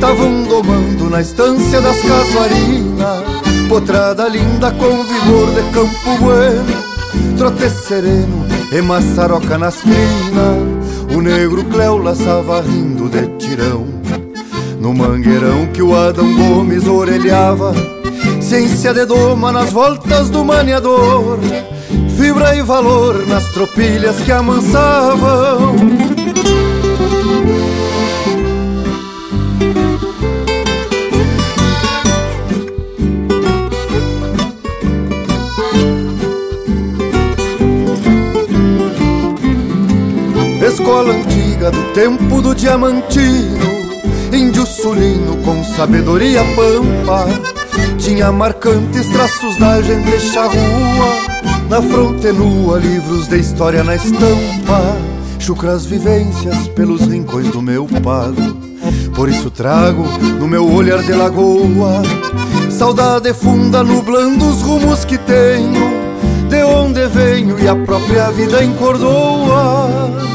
Tavam domando na estância das casuarinas. Potrada linda com vigor de campo bueno Trote sereno e maçaroca nas crinas. O negro Cléo laçava rindo de tirão. No mangueirão que o Adão Gomes orelhava Ciência de doma nas voltas do maniador. Fibra e valor nas tropilhas que amansavam do tempo do diamantino. Índio sulino com sabedoria pampa. Tinha marcantes traços da gente charrua. Na fronte nua, livros de história na estampa. Chucras vivências pelos rincões do meu pago Por isso trago no meu olhar de lagoa. Saudade funda nublando os rumos que tenho. De onde venho e a própria vida encordoa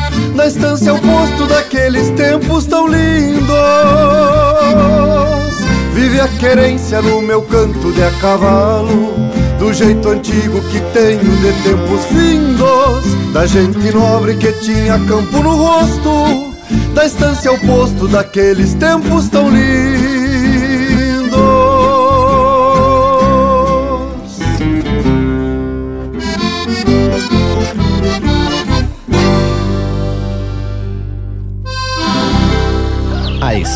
na estância oposto daqueles tempos tão lindos. Vive a querência no meu canto de a cavalo Do jeito antigo que tenho de tempos findos Da gente nobre que tinha campo no rosto Da estância ao posto daqueles tempos tão lindos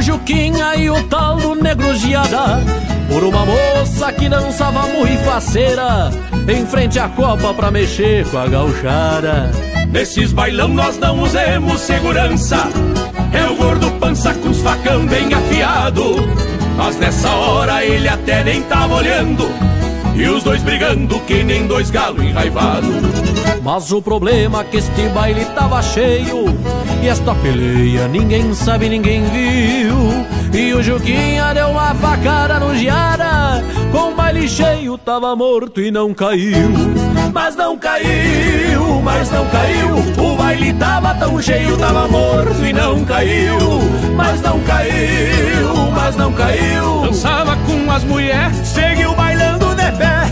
O Juquinha e o tal do Negro Giada. Por uma moça que dançava muito faceira Em frente à copa pra mexer com a gauchara Nesses bailão nós não usemos segurança. É o gordo pança com os facão bem afiado. Mas nessa hora ele até nem tava olhando. E os dois brigando que nem dois galos enraivados. Mas o problema é que este baile tava cheio E esta peleia ninguém sabe, ninguém viu. E o Juquinha deu uma facada no Giara. Com o baile cheio tava morto e não caiu. Mas não caiu, mas não caiu. O baile tava tão cheio, tava morto e não caiu. Mas não caiu, mas não caiu. Dançava com as mulheres,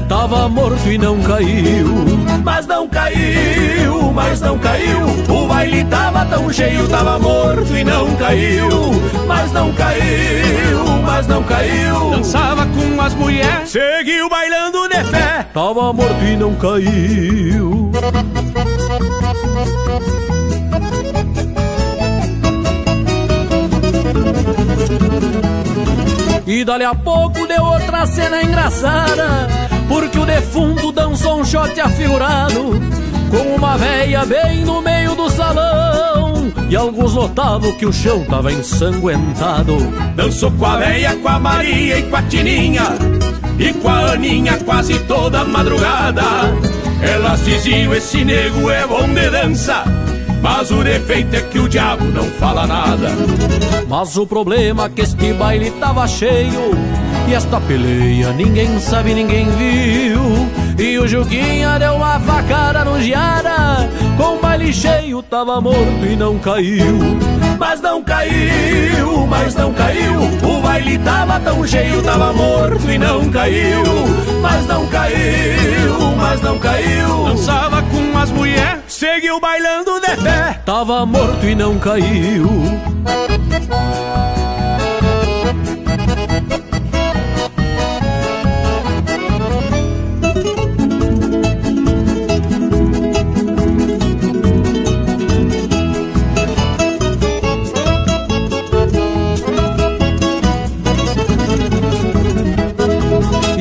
Tava morto e não caiu. Mas não caiu, mas não caiu. O baile tava tão cheio, tava morto e não caiu. Mas não caiu, mas não caiu. Dançava com as mulheres, seguiu bailando de pé. Tava morto e não caiu E dali a pouco deu outra cena engraçada Porque o defunto dançou um shot afigurado Com uma véia bem no meio do salão E alguns notavam que o chão tava ensanguentado. Dançou com a véia, com a Maria e com a Tininha E com a Aninha quase toda madrugada. Elas diziam, esse nego é bom de dança mas o defeito é que o diabo não fala nada. Mas o problema é que este baile tava cheio E esta peleia ninguém sabe, ninguém viu. E o Juquinha deu uma facada no Giara Com o baile cheio tava morto e não caiu. Mas não caiu, mas não caiu. O baile tava tão cheio, tava morto e não caiu. Mas não caiu, mas não caiu. Dançava com as mulheres, seguiu bailando de pé Tava morto e não caiu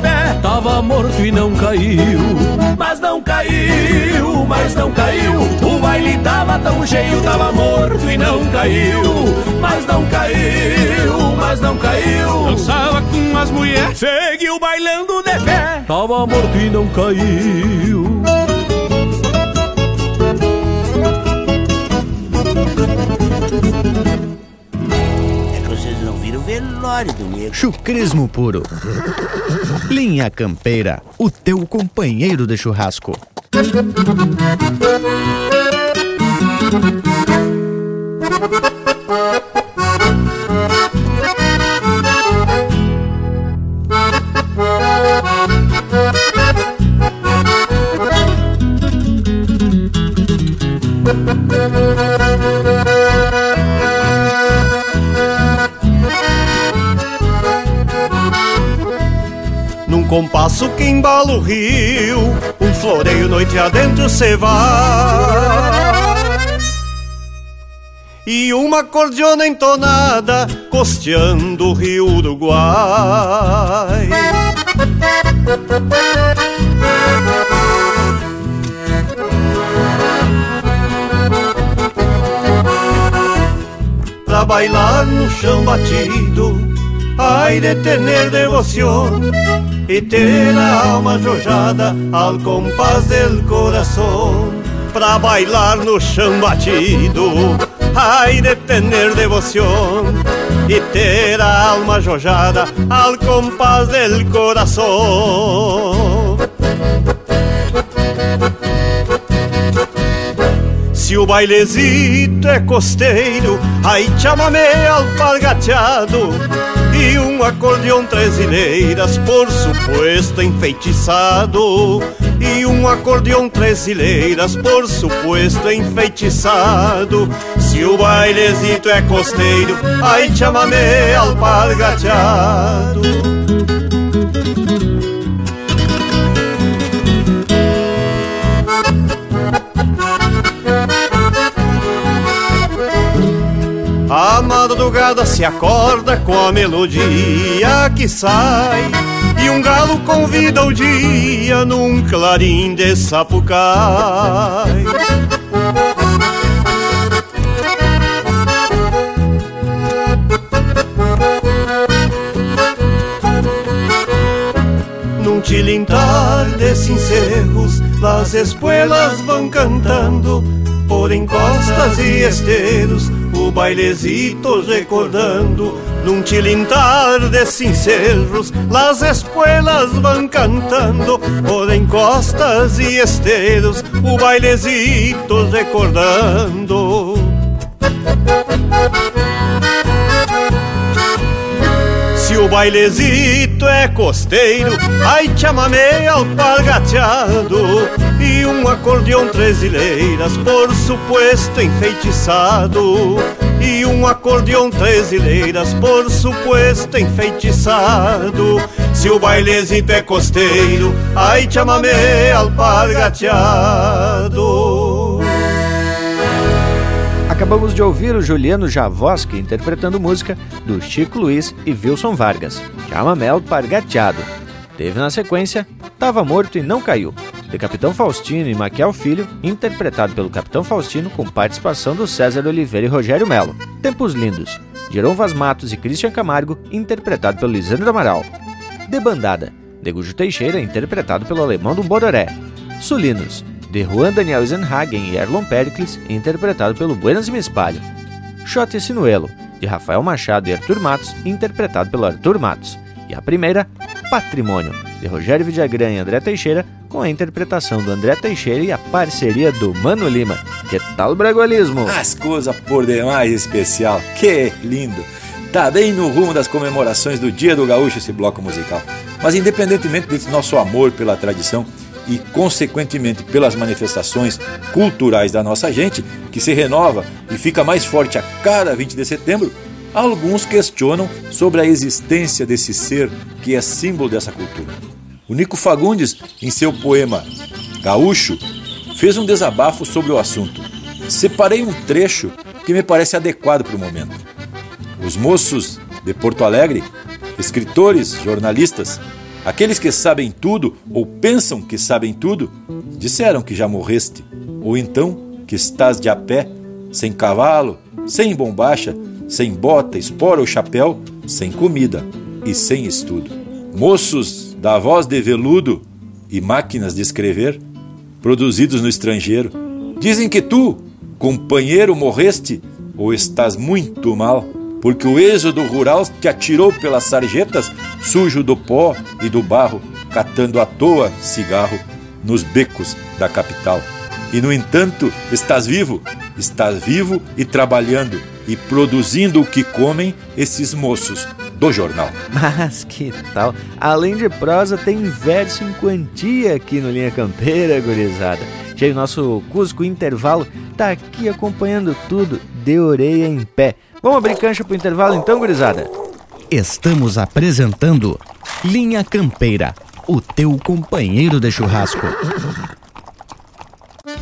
pé. Tava morto e não caiu. Mas não caiu, mas não caiu. O baile tava tão cheio, tava morto e não caiu. Mas não caiu, mas não caiu. Dançava com as mulheres, seguiu bailando de pé. Tava morto e não caiu do nego. Chucrismo puro. Linha Campeira, o teu companheiro de churrasco. Compasso que embala o rio, um floreio noite adentro cê vai. E uma cordiona entonada costeando o rio Uruguai. Pra bailar no chão batido, ai de tener devoción y ter a alma jojada al compás del corazón. Pra bailar no chão batido, ai de tener devoción y ter a alma jojada al compás del corazón. Se o bailezito é costeiro, aí chamamé alpargateado e um acordeão três ilheiras, por suposto enfeitiçado. E um acordeão três ilheiras, por suposto enfeitiçado. Se o bailezito é costeiro, aí chamamé alpargateado. Madrugada se acorda com a melodia que sai. E um galo convida o dia num clarim de sapucai. Num tilintar de encerros As espuelas vão cantando Por encostas e esteiros o bailezito recordando Num tilintar de cincerros Las espuelas vão cantando Por encostas e esteiros O bailezito recordando o bailezito é costeiro Ai chamamé alpargateado E um acordeão três ilheiras Por suposto enfeitiçado E um acordeão três ilheiras Por suposto enfeitiçado. Se o bailezito é costeiro Ai chamamé alpargateado Acabamos de ouvir o Juliano Javoski interpretando música do Chico Luiz e Wilson Vargas, Chamamel Pargateado. Teve na sequência Tava Morto e Não Caiu, de Capitão Faustino e Maquiel Filho, interpretado pelo Capitão Faustino com participação do César Oliveira e Rogério Melo. Tempos Lindos, Jerome Vaz Matos e Christian Camargo, interpretado pelo Lisandro Amaral. Debandada, de Gujo Teixeira, interpretado pelo Alemão do Bororé. Sulinos, de Juan Daniel Eisenhagen e Erlon Pericles, interpretado pelo Buenas Me Espalho. Shot e Sinuelo, de Rafael Machado e Arthur Matos, interpretado pelo Arthur Matos. E a primeira, Patrimônio, de Rogério Vidagrã e André Teixeira, com a interpretação do André Teixeira e a parceria do Mano Lima. Que tal bragualismo? As coisas por demais especial, que lindo! Tá bem no rumo das comemorações do Dia do Gaúcho esse bloco musical. Mas independentemente desse nosso amor pela tradição, e, consequentemente, pelas manifestações culturais da nossa gente, que se renova e fica mais forte a cada 20 de setembro, alguns questionam sobre a existência desse ser que é símbolo dessa cultura. O Nico Fagundes, em seu poema Gaúcho, fez um desabafo sobre o assunto. Separei um trecho que me parece adequado para o momento. Os moços de Porto Alegre, escritores, jornalistas, Aqueles que sabem tudo ou pensam que sabem tudo, disseram que já morreste, ou então que estás de a pé, sem cavalo, sem bombacha, sem bota, espora ou chapéu, sem comida e sem estudo. Moços da voz de veludo e máquinas de escrever, produzidos no estrangeiro, dizem que tu, companheiro, morreste ou estás muito mal porque o êxodo rural te atirou pelas sarjetas, sujo do pó e do barro, catando à toa cigarro nos becos da capital. E no entanto, estás vivo, estás vivo e trabalhando e produzindo o que comem esses moços do jornal. Mas que tal? Além de prosa, tem verso em quantia aqui no Linha Campeira, gurizada. Cheio nosso Cusco Intervalo tá aqui acompanhando tudo de orelha em pé. Vamos abrir cancha pro intervalo então, gurizada? Estamos apresentando Linha Campeira, o teu companheiro de churrasco.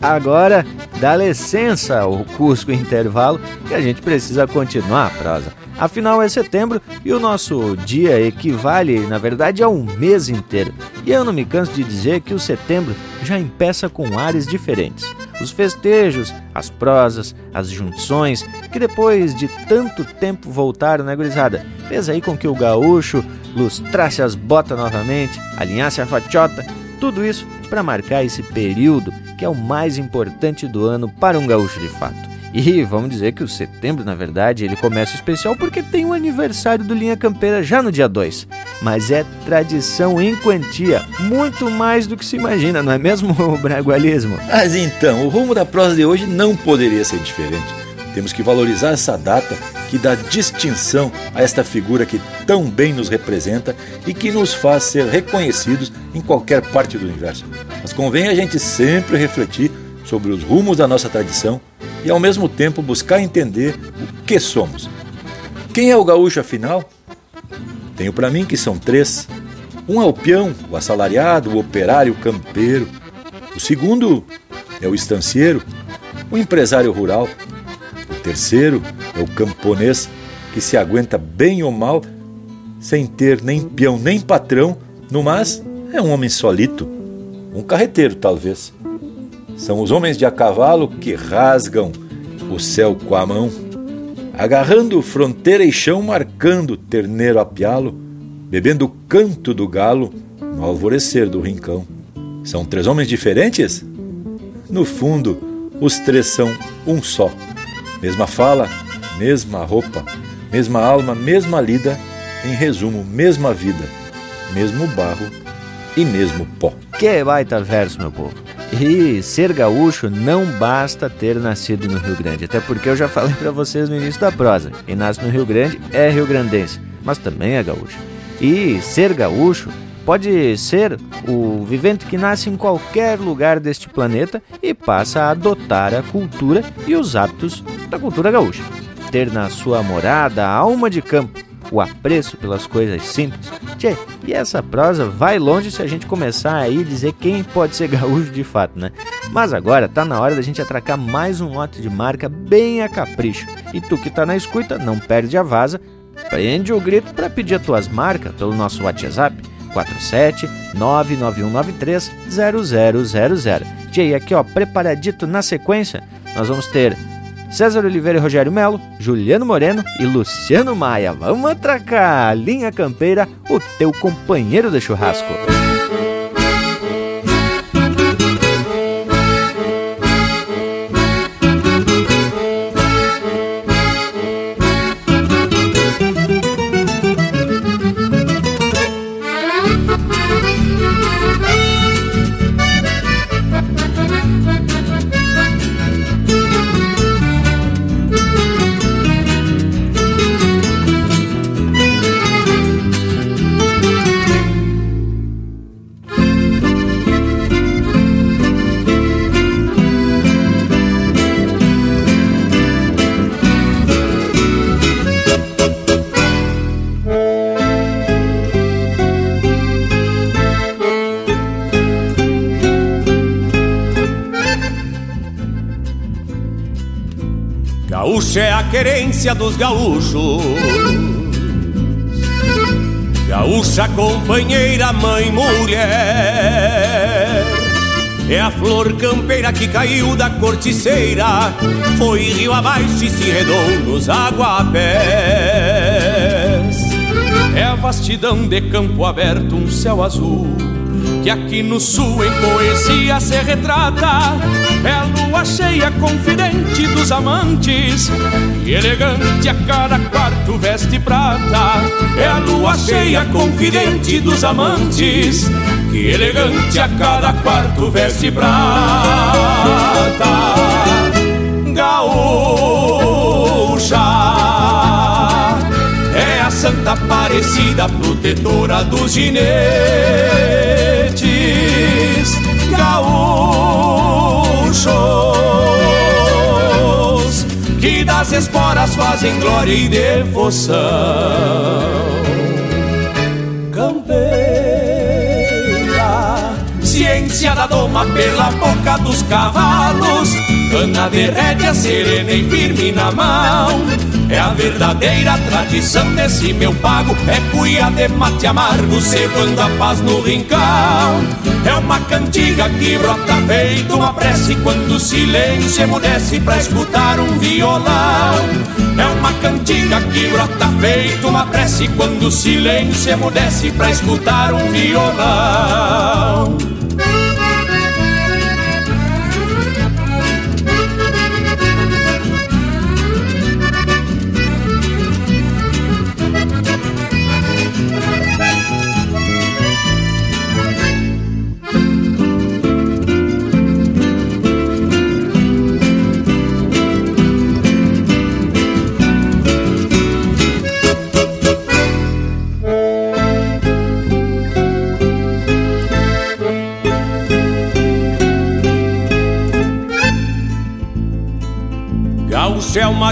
Agora, dá licença ao Cusco Intervalo que a gente precisa continuar a prosa. Afinal, é setembro e o nosso dia equivale, na verdade, a um mês inteiro. E eu não me canso de dizer que o setembro já empeça com ares diferentes. os festejos, as prosas, as junções, que depois de tanto tempo voltaram, né, gurizada? Fez aí com que o gaúcho lustrasse as botas novamente, alinhasse a fatiota, tudo isso para marcar esse período que é o mais importante do ano para um gaúcho de fato. E vamos dizer que o setembro, na verdade, ele começa especial porque tem o aniversário do Linha Campeira já no dia 2. Mas é tradição em quantia, muito mais do que se imagina, não é mesmo, o bragualismo? Mas então, o rumo da prosa de hoje não poderia ser diferente. Temos que valorizar essa data que dá distinção a esta figura que tão bem nos representa e que nos faz ser reconhecidos em qualquer parte do universo. Mas convém a gente sempre refletir sobre os rumos da nossa tradição e ao mesmo tempo buscar entender o que somos. Quem é o gaúcho afinal? Tenho para mim que são três. Um é o peão, o assalariado, o operário, o campeiro. O segundo é o estancieiro, o empresário rural. Terceiro é o camponês que se aguenta bem ou mal sem ter nem peão nem patrão, no mas é um homem solito, um carreteiro talvez. São os homens de a cavalo que rasgam o céu com a mão, agarrando fronteira e chão, marcando terneiro a pialo, bebendo o canto do galo no alvorecer do rincão. São três homens diferentes? No fundo, os três são um só. Mesma fala, mesma roupa, mesma alma, mesma lida, em resumo, mesma vida, mesmo barro e mesmo pó. Que baita verso, meu povo. E ser gaúcho não basta ter nascido no Rio Grande, até porque eu já falei para vocês no início da prosa. Quem nasce no Rio Grande é rio-grandense, mas também é gaúcho. E ser gaúcho pode ser o vivente que nasce em qualquer lugar deste planeta e passa a adotar a cultura e os hábitos da cultura gaúcha. Ter na sua morada a alma de campo, o apreço pelas coisas simples. Tchê, e essa prosa vai longe se a gente começar aí dizer quem pode ser gaúcho de fato, né? Mas agora tá na hora da gente atracar mais um lote de marca bem a capricho. E tu que tá na escuta, não perde a vaza, prende o grito para pedir as tuas marcas pelo nosso WhatsApp 47 99193 0000. Tchê, e aqui ó, preparadito na sequência, nós vamos ter César Oliveira e Rogério Melo, Juliano Moreno e Luciano Maia. Vamos atracar! Linha Campeira, o teu companheiro de churrasco. Querência dos gaúchos. Gaúcha, companheira, mãe, mulher. É a flor campeira que caiu da corticeira. Foi rio abaixo e se redou nos aguapés. É a vastidão de campo aberto, um céu azul que aqui no sul em poesia se retrata. É a lua cheia, confidente dos amantes, e elegante a cada quarto veste prata. É a lua cheia, confidente dos amantes, que elegante a cada quarto veste prata. Gaúcha Santa Aparecida, protetora dos ginetes gaúchos que das esporas fazem glória e devoção. Campeira, ciência ciência da doma pela boca dos cavalos. Cana de rédea serena e firme na mão. É a verdadeira tradição desse meu pago. É cuia de mate amargo, cevando a paz no rincão. É uma cantiga que brota feito uma prece quando o silêncio emudece pra escutar um violão. É uma cantiga que brota feito uma prece quando o silêncio emudece pra escutar um violão.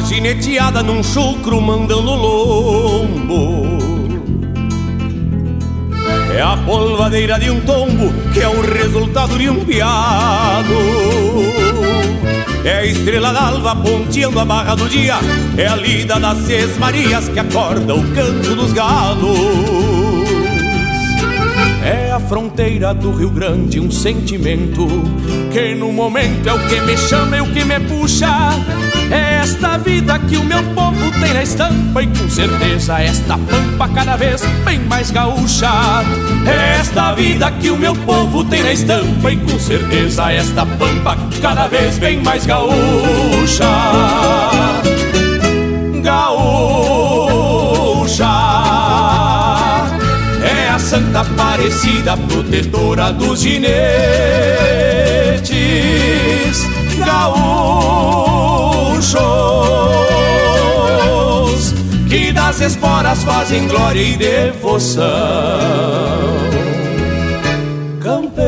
Gineteada num chucro mandando lombo. É a polvadeira de um tombo que é o resultado de um piado. É a estrela d'alva ponteando a barra do dia. É a lida das seis marias que acorda o canto dos galos. É a fronteira do Rio Grande, um sentimento que no momento é o que me chama e o que me puxa. É esta vida que o meu povo tem na estampa e com certeza esta pampa cada vez bem mais gaúcha. É esta vida que o meu povo tem na estampa e com certeza esta pampa cada vez bem mais gaúcha. Santa Aparecida, protetora dos ginetes gaúchos, que das esporas fazem glória e devoção. Campeira,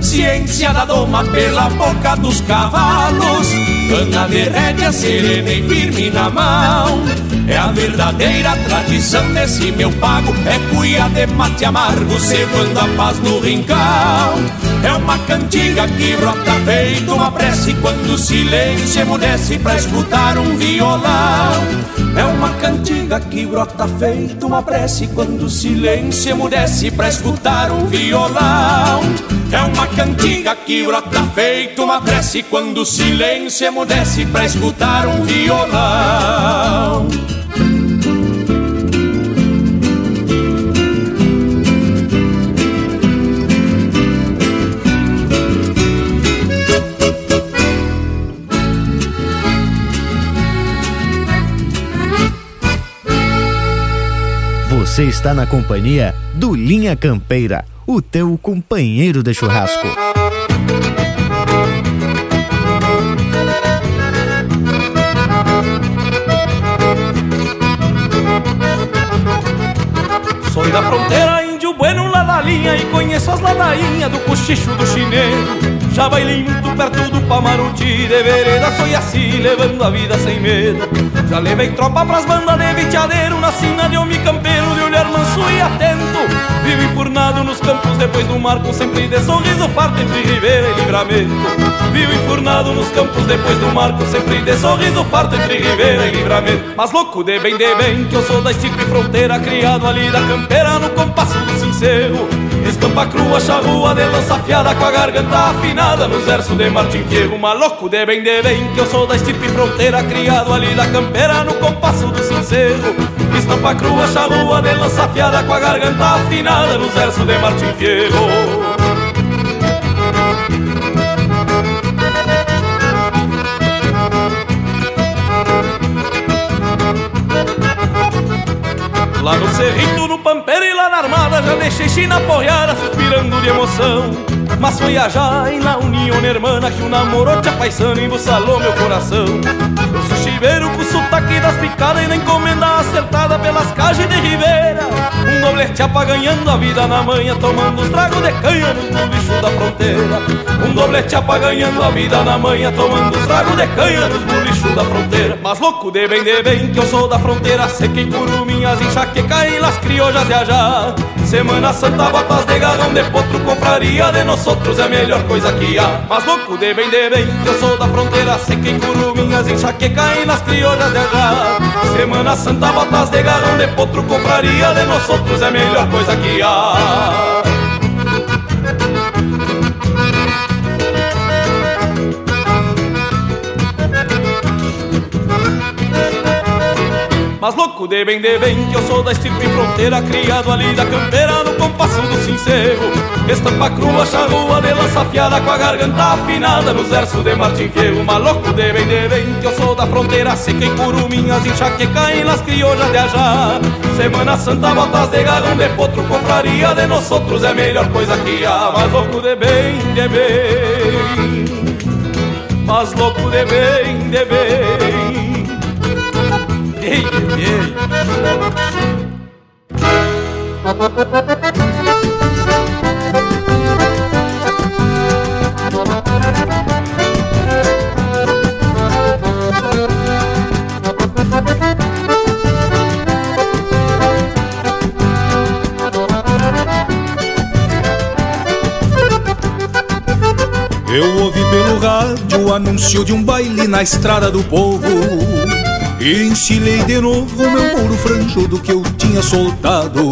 ciência da doma pela boca dos cavalos, cana de rédea serena e firme na mão é a verdadeira tradição desse meu pago. É cuia de mate amargo, cevando a paz no rincão. É uma cantiga que brota feito uma prece Quando o silêncio emudece pra escutar um violão. É uma cantiga que brota feito uma prece Quando o silêncio emudece pra escutar um violão. É uma cantiga que brota feito uma prece Quando o silêncio emudece pra escutar um violão está na companhia do Linha Campeira, o teu companheiro de churrasco. Sou da fronteira, índio bueno lá da linha E conheço as ladainhas do cochicho do chineiro Já bailinho perto do Pamaruti De vereda foi assim, levando a vida sem medo Já levei tropa pras bandas de viteadeiro Na sina de homem campeiro, olhar manso e atento Vivo enfurnado nos campos depois do marco Sempre de sorriso farto entre ribeira e livramento. Vivo enfurnado nos campos depois do marco Sempre de sorriso farto entre ribeira e livramento. Mas louco de bem, de bem, que eu sou da estipe fronteira Criado ali da campeira no compasso do sincero Estampa crua, charrua de lança afiada Com a garganta afinada nos versos de Martim Fierro Maluco de bem, de bem, que eu sou da estipe fronteira Criado ali da campeira no compasso do sincero Estampa crua, charrua de lança afiada Com a garganta afinada nos versos de Martim Fierro Lá no cerrito, no pampeiro na armada Já deixei China apoiada, suspirando de emoção. Mas foi a em la união hermana Que o namoro te apaixona e embuçalou meu coração Eu sou chiveiro com sotaque das picadas E na encomenda acertada pelas cajas de Ribeira Um doble doblete apaganhando a vida na manhã Tomando os tragos de canha nos bicho da fronteira. Um doblete apaganhando a vida na manhã Tomando os tragos de canha nos bicho da fronteira. Mas louco de bem, de bem, que eu sou da fronteira Sequei curuminhas, enxaqueca e las criollas de Semana Santa, botas de garrão de potro Confraria de nós outros é a melhor coisa que há. Mas louco de bem, de bem, que eu sou da fronteira Sequei curuminhas, enxaqueca e las criollas de ajá Semana Santa, botas de garrão de potro Confraria de nós outros é melhor coisa que há Mas louco de bem, de bem, que eu sou da estirpe fronteira Criado ali da campeira, no compasso do sincero Estampa crua, charrua, de lança afiada Com a garganta afinada, no verso de Martin Fierro. Mas louco de bem, de bem, que eu sou da fronteira Seca em curuminhas, enxaqueca em las criollas de ajá. Semana Santa, botas de garrão de potro Confraria de nós outros é a melhor coisa que há. Mas louco de bem, de bem. Mas louco de bem, de bem Ei, ei. Eu ouvi pelo rádio o anúncio de um baile na estrada do povo e ensilei de novo meu mouro franjudo que eu tinha soltado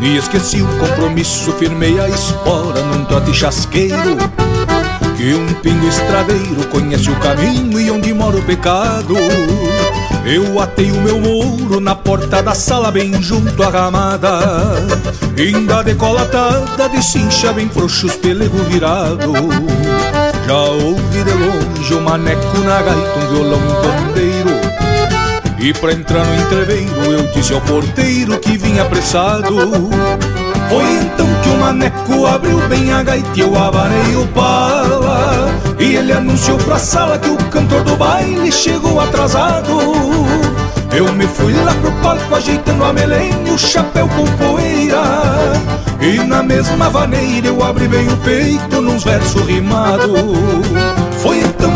E esqueci o compromisso, firmei a espora num trote chasqueiro. Que um pingo estradeiro conhece o caminho e onde mora o pecado. Eu atei o meu mouro na porta da sala bem junto à ramada. Ainda decolatada de cincha bem frouxo os pelego virado. Já ouvi de longe o maneco na gaita, um violão um e pra entrar no entreveiro eu disse ao porteiro que vinha apressado. Foi então que o maneco abriu bem a gaita e eu abanei o pala. E ele anunciou pra sala que o cantor do baile chegou atrasado. Eu me fui lá pro palco ajeitando a melena e o chapéu com poeira. E na mesma vaneira eu abri bem o peito nos versos rimados. Foi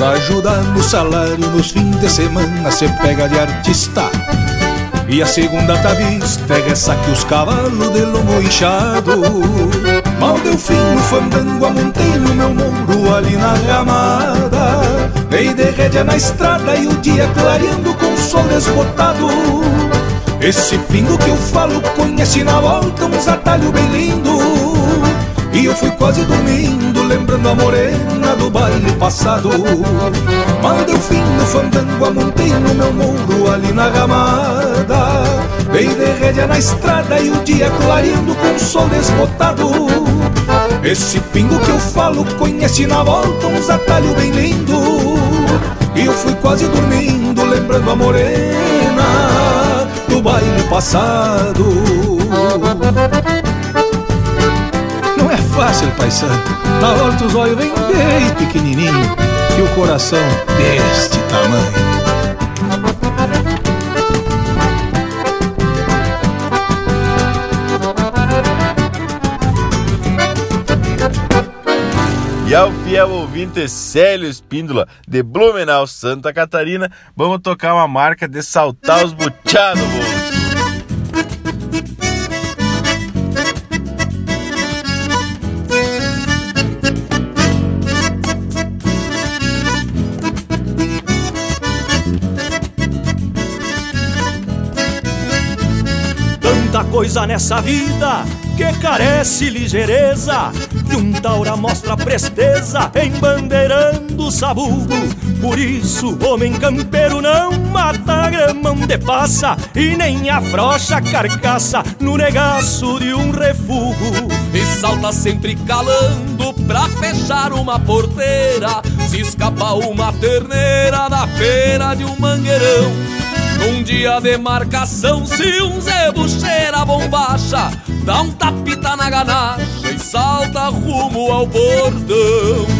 Pra ajudar no salário nos fins de semana Cê pega de artista. E a segunda tá vista é ressaque os cavalos de lombo inchado. Mal deu fim no fandango, amontei no meu muro ali na ramada. Dei de rédea na estrada e o dia clareando com o sol desbotado esse pingo que eu falo conhece na volta uns atalhos bem lindo. E eu fui quase dormindo lembrando a morena do baile passado. Mal deu fim no fandango, amontei no meu muro ali na ramada. Dei de rédea na estrada e o dia clareando com o sol desbotado. Esse pingo que eu falo conhece na volta uns atalhos bem lindo. E eu fui quase dormindo lembrando a morena do baile passado. Fácil, paisano. Na hora os olhos vem bem pequenininho e o coração deste tamanho. E ao fiel ouvinte Célio Espíndola, de Blumenau, Santa Catarina, vamos tocar uma marca de saltar os buchados, coisa nessa vida que carece ligeireza. Que um taura mostra presteza Embandeirando o sabugo. Por isso, homem campeiro não mata grama onde passa E nem afrocha a carcaça No negaço de um refugo. E salta sempre calando pra fechar uma porteira. Se escapa uma terneira da feira de um mangueirão num dia de marcação, se um zebu cheira bombacha, dá um tapita na ganacha e salta rumo ao bordão.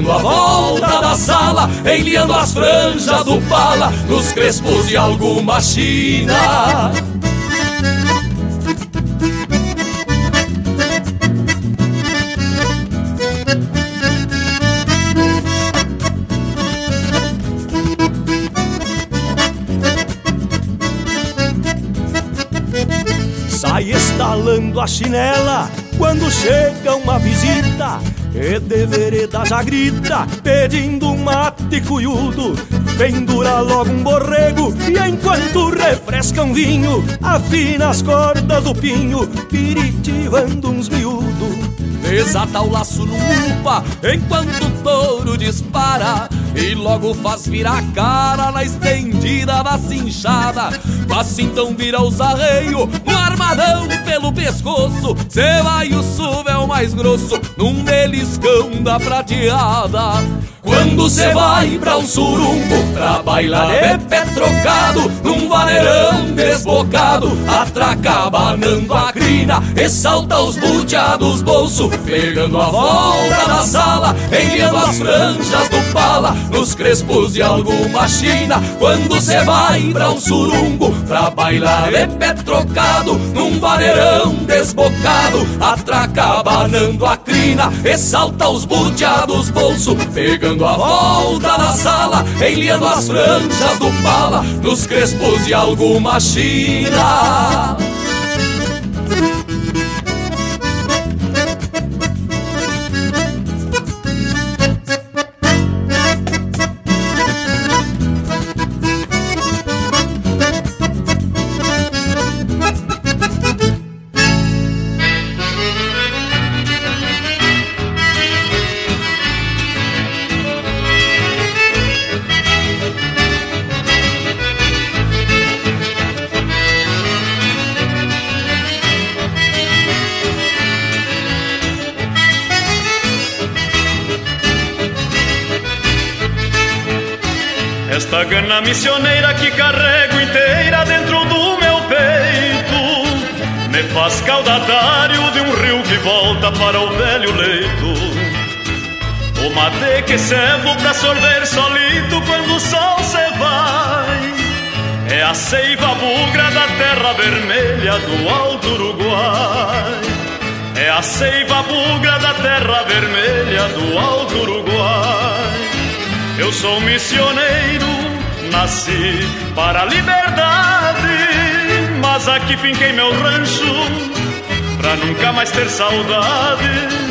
dando a volta da sala, enliando as franjas do pala nos crespos de alguma china. Sai estalando a chinela quando chega uma visita e de vereda já grita, pedindo um mate cuiudo. Pendura logo um borrego e enquanto refresca um vinho Afina as cordas do pinho, piritivando uns miúdos. Desata o laço no upa enquanto o touro dispara e logo faz virar a cara na estendida da cinchada. Passa então vira os arreios, um armadão pelo pescoço. Cê vai o suvel mais grosso num beliscão da prateada. Quando cê vai pra um surungo Pra bailar de pé trocado Num vaneirão desbocado. Atraca banando a crina E salta os buteados bolso Pegando a volta da sala Enliando as franjas do pala Nos crespos de alguma china Quando cê vai pra um surungo Pra bailar de pé trocado Num vaneirão desbocado Atraca banando a crina E salta os buteados bolso Pegando a volta na sala, enliando as franjas do pala, nos crespos de alguma china. Gana missioneira que carrego inteira dentro do meu peito. Me faz caudatário de um rio que volta para o velho leito. O mate que servo pra sorver solito quando o sol se vai. É a seiva bugra da terra vermelha do alto Uruguai. É a seiva bugra da terra vermelha do alto Uruguai. Eu sou missioneiro, nasci para a liberdade, mas aqui finquei meu rancho pra nunca mais ter saudade.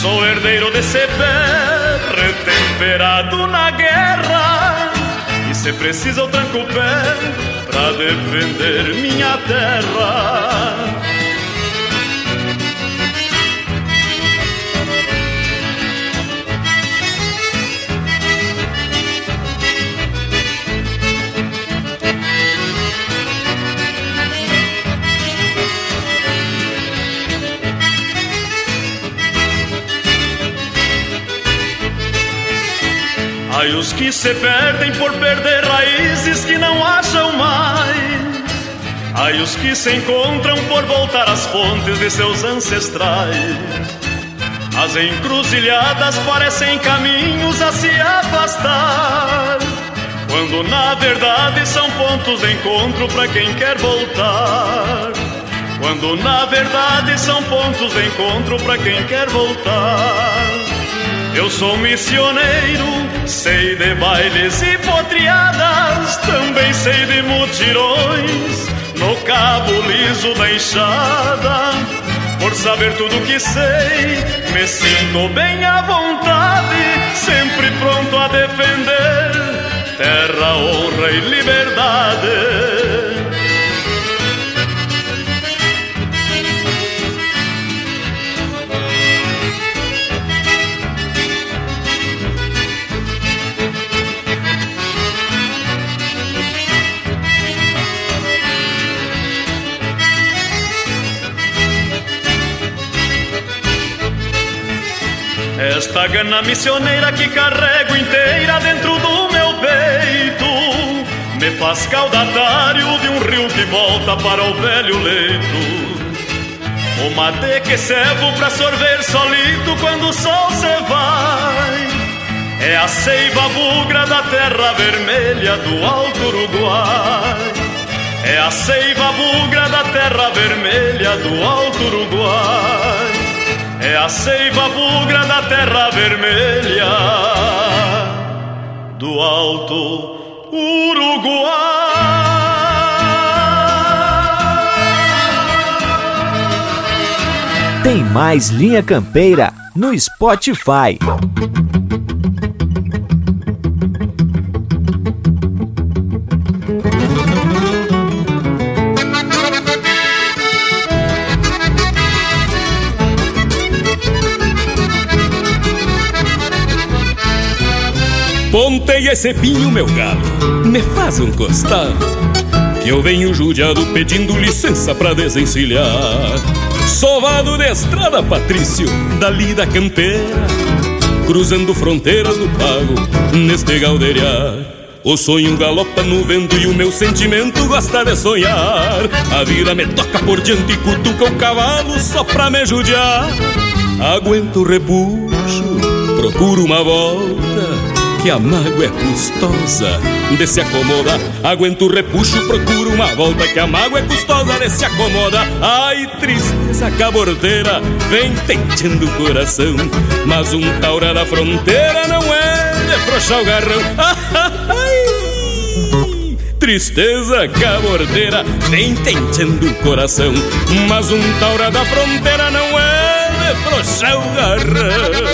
Sou herdeiro desse pé, retemperado na guerra, e se precisa eu tranco o pé pra defender minha terra. Ai, os que se perdem por perder raízes que não acham mais. Ai, os que se encontram por voltar às fontes de seus ancestrais. As encruzilhadas parecem caminhos a se afastar. Quando na verdade são pontos de encontro para quem quer voltar. Quando na verdade são pontos de encontro para quem quer voltar. Eu sou missioneiro, sei de bailes e potriadas, também sei de mutirões no cabo liso da enxada. Por saber tudo que sei, me sinto bem à vontade, sempre pronto a defender terra, honra e liberdade. Esta gana missioneira que carrego inteira dentro do meu peito Me faz caudatário de um rio que volta para o velho leito. O mate que servo pra sorver solito quando o sol se vai É a seiva bugra da terra vermelha do Alto Uruguai. É a seiva bugra da terra vermelha do Alto Uruguai é a seiva bugra da terra vermelha do alto Uruguai. Tem mais Linha Campeira no Spotify. Pontei esse pinho, meu galo, me faz um costado Que eu venho judiado pedindo licença pra desencilhar Sovado de estrada, Patrício, dali da campeira Cruzando fronteiras do pago, neste galdeiriar o sonho galopa no vento e o meu sentimento gosta de sonhar. A vida me toca por diante e cutuca o cavalo só pra me judiar. Aguento o repuxo, procuro uma volta que a mágoa é custosa de se acomodar. Aguento o repuxo, procuro uma volta que a mágoa é custosa de se acomodar. Ai, tristeza cabordeira, vem tentando o coração. Mas um taura da fronteira não é de frouxar o garrão. Ai, tristeza cabordeira, vem tentando o coração. Mas um taura da fronteira não é de frouxar o garrão.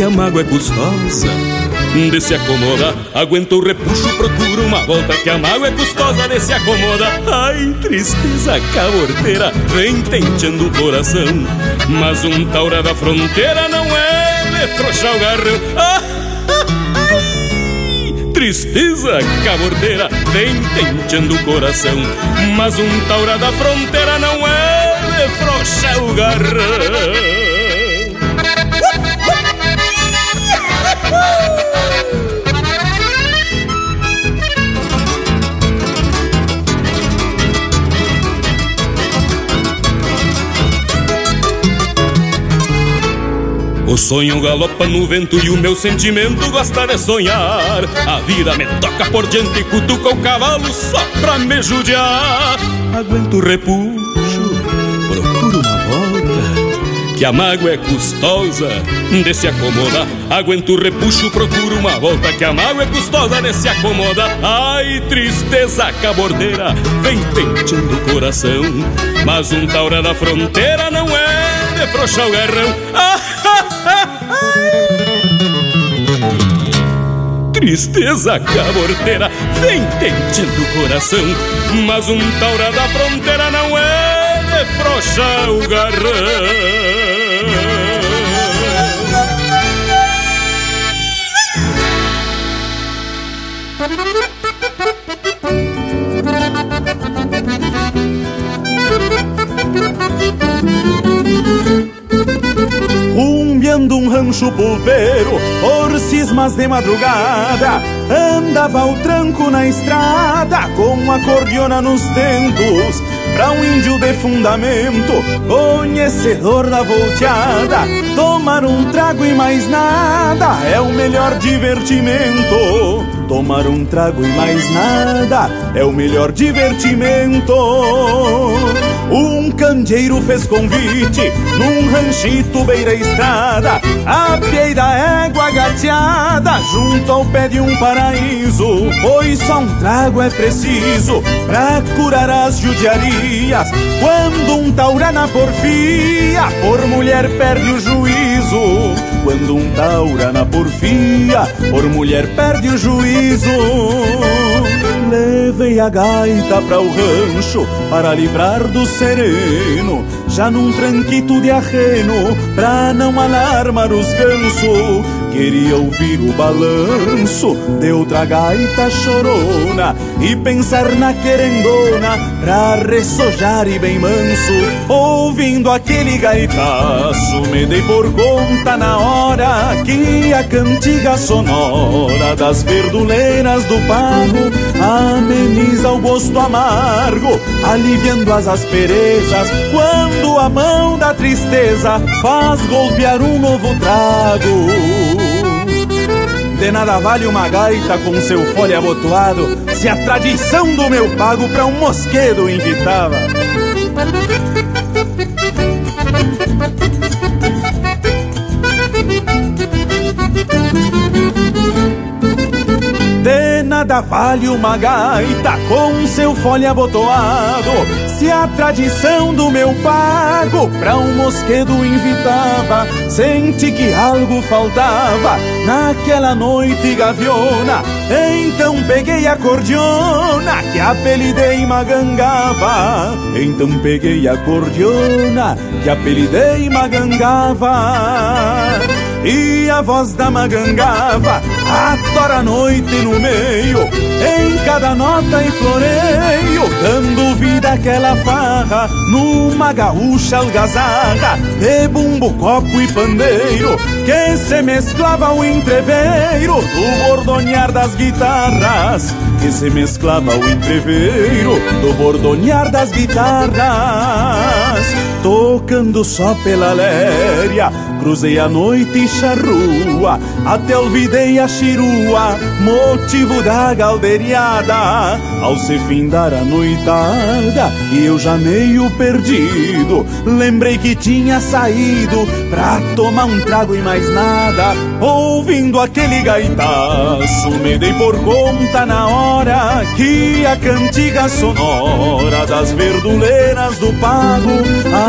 que a mágoa é custosa de se acomodar. Aguento o repuxo, procuro uma volta que a mágoa é custosa de se acomodar. Ai, tristeza caborteira, vem tenteando o coração. Mas um taura da fronteira não é de frouxar o garrão. Ah, ai, tristeza caborteira, vem tenteando o coração. Mas um taura da fronteira não é de frouxar o garrão. O sonho galopa no vento e o meu sentimento gosta de sonhar. A vida me toca por diante e cutuca o cavalo só pra me judiar. Aguento o repuxo, procuro uma volta que a mágoa é custosa de se acomodar. Aguento o repuxo, procuro uma volta, que a mágoa é custosa de se acomodar. Ai, tristeza cabordeira, vem penteando o coração. Mas um taura da fronteira não é de frouxar o garrão. Tristeza caborteira vem tentando o coração, mas um taura da fronteira não é de o garrão. Rumbeando um rancho pulpeiro por cismas de madrugada Andava o tranco na estrada com a cordiona nos tentos Pra um índio de fundamento, conhecedor da volteada Tomar um trago e mais nada é o melhor divertimento Tomar um trago e mais nada é o melhor divertimento um candeeiro fez convite num ranchito beira estrada, a da égua gateada, junto ao pé de um paraíso. Pois só um trago é preciso pra curar as judiarias. Quando um taura na porfia, por mulher perde o juízo. Quando um taura na porfia, por mulher perde o juízo. Levei a gaita pra o rancho para livrar do sereno, já num tranquito de arreno, pra não alarmar os gansos. Queria ouvir o balanço de outra gaita chorona e pensar na querendona pra ressojar e bem manso. Ouvindo aquele gaitaço, me dei por conta na hora que a cantiga sonora das verduleiras do pago ameniza o gosto amargo, aliviando as asperezas quando a mão da tristeza faz golpear um novo trago. De nada vale uma gaita com seu fole abotoado Se a tradição do meu pago pra um mosquedo invitava nada vale uma gaita com seu fole abotoado Se a tradição do meu pago pra um mosquedo invitava Senti que algo faltava naquela noite gaviona. Então peguei a cordiona que apelidei Magangava Então peguei a cordiona que apelidei Magangava e a voz da magangava atora a noite no meio, em cada nota e floreio, dando vida àquela farra, numa gaúcha algazarra, de bumbo, copo e pandeiro, que se mesclava ao entreveiro do bordonear das guitarras, que se mesclava ao entreveiro do bordonear das guitarras, tocando só pela léria, cruzei a noite charrua, até olvidei a chirua, motivo da galderiada. Ao se findar a noitada, e eu já meio perdido, lembrei que tinha saído pra tomar um trago e mais nada. Ouvindo aquele gaitaço, me dei por conta na hora que a cantiga sonora das verduleiras do pago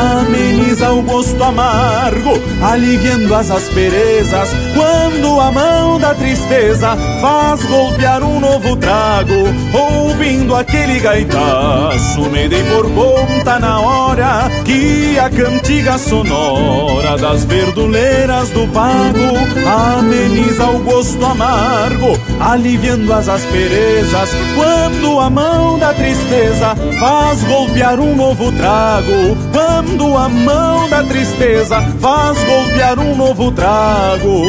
ameniza o gosto amargo, aliviando as asperezas quando a mão da tristeza faz golpear um novo trago. Ouvindo aquele gaitaço, me dei por conta na hora que a cantiga sonora das verduleiras do pago ameniza o gosto amargo, aliviando as asperezas quando a mão da tristeza faz golpear um novo trago. Quando a mão da tristeza faz golpear um novo trago.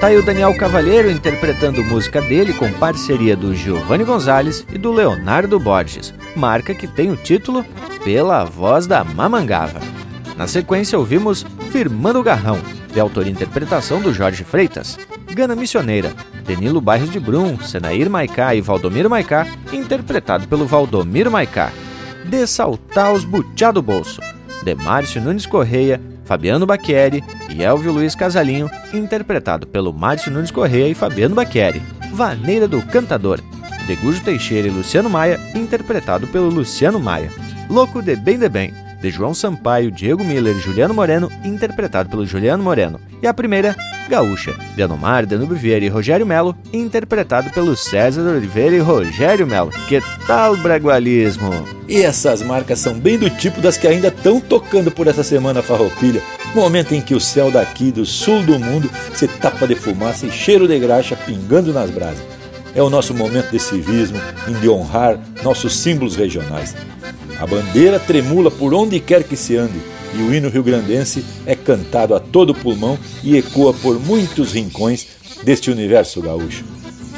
Tá aí o Daniel Cavalheiro interpretando música dele com parceria do Giovanni Gonzalez e do Leonardo Borges, marca que tem o título Pela Voz da Mamangava. Na sequência ouvimos Firmando o Garrão, de autoria e interpretação do Jorge Freitas. Gana Missioneira, Denilo Bairros de Brum, Senair Maicá e Valdomiro Maicá, interpretado pelo Valdomiro Maicá. De Saltar os Butiá do Bolso, de Márcio Nunes Correia, Fabiano Bacchieri e Elvio Luiz Casalinho, interpretado pelo Márcio Nunes Correia e Fabiano Bacchieri. Vaneira do Cantador, de Gujo Teixeira e Luciano Maia, interpretado pelo Luciano Maia. Louco de Bem de Bem, de João Sampaio, Diego Miller e Juliano Moreno, interpretado pelo Juliano Moreno. E a primeira, Gaúcha, de Anomar, Danube Vieira e Rogério Melo, interpretado pelo César Oliveira e Rogério Melo. Que tal bragualismo? E essas marcas são bem do tipo das que ainda estão tocando por essa semana farroupilha, momento em que o céu daqui do sul do mundo se tapa de fumaça e cheiro de graxa pingando nas brasas. É o nosso momento de civismo, de honrar nossos símbolos regionais. A bandeira tremula por onde quer que se ande, e o hino rio-grandense é cantado a todo pulmão e ecoa por muitos rincões deste universo gaúcho.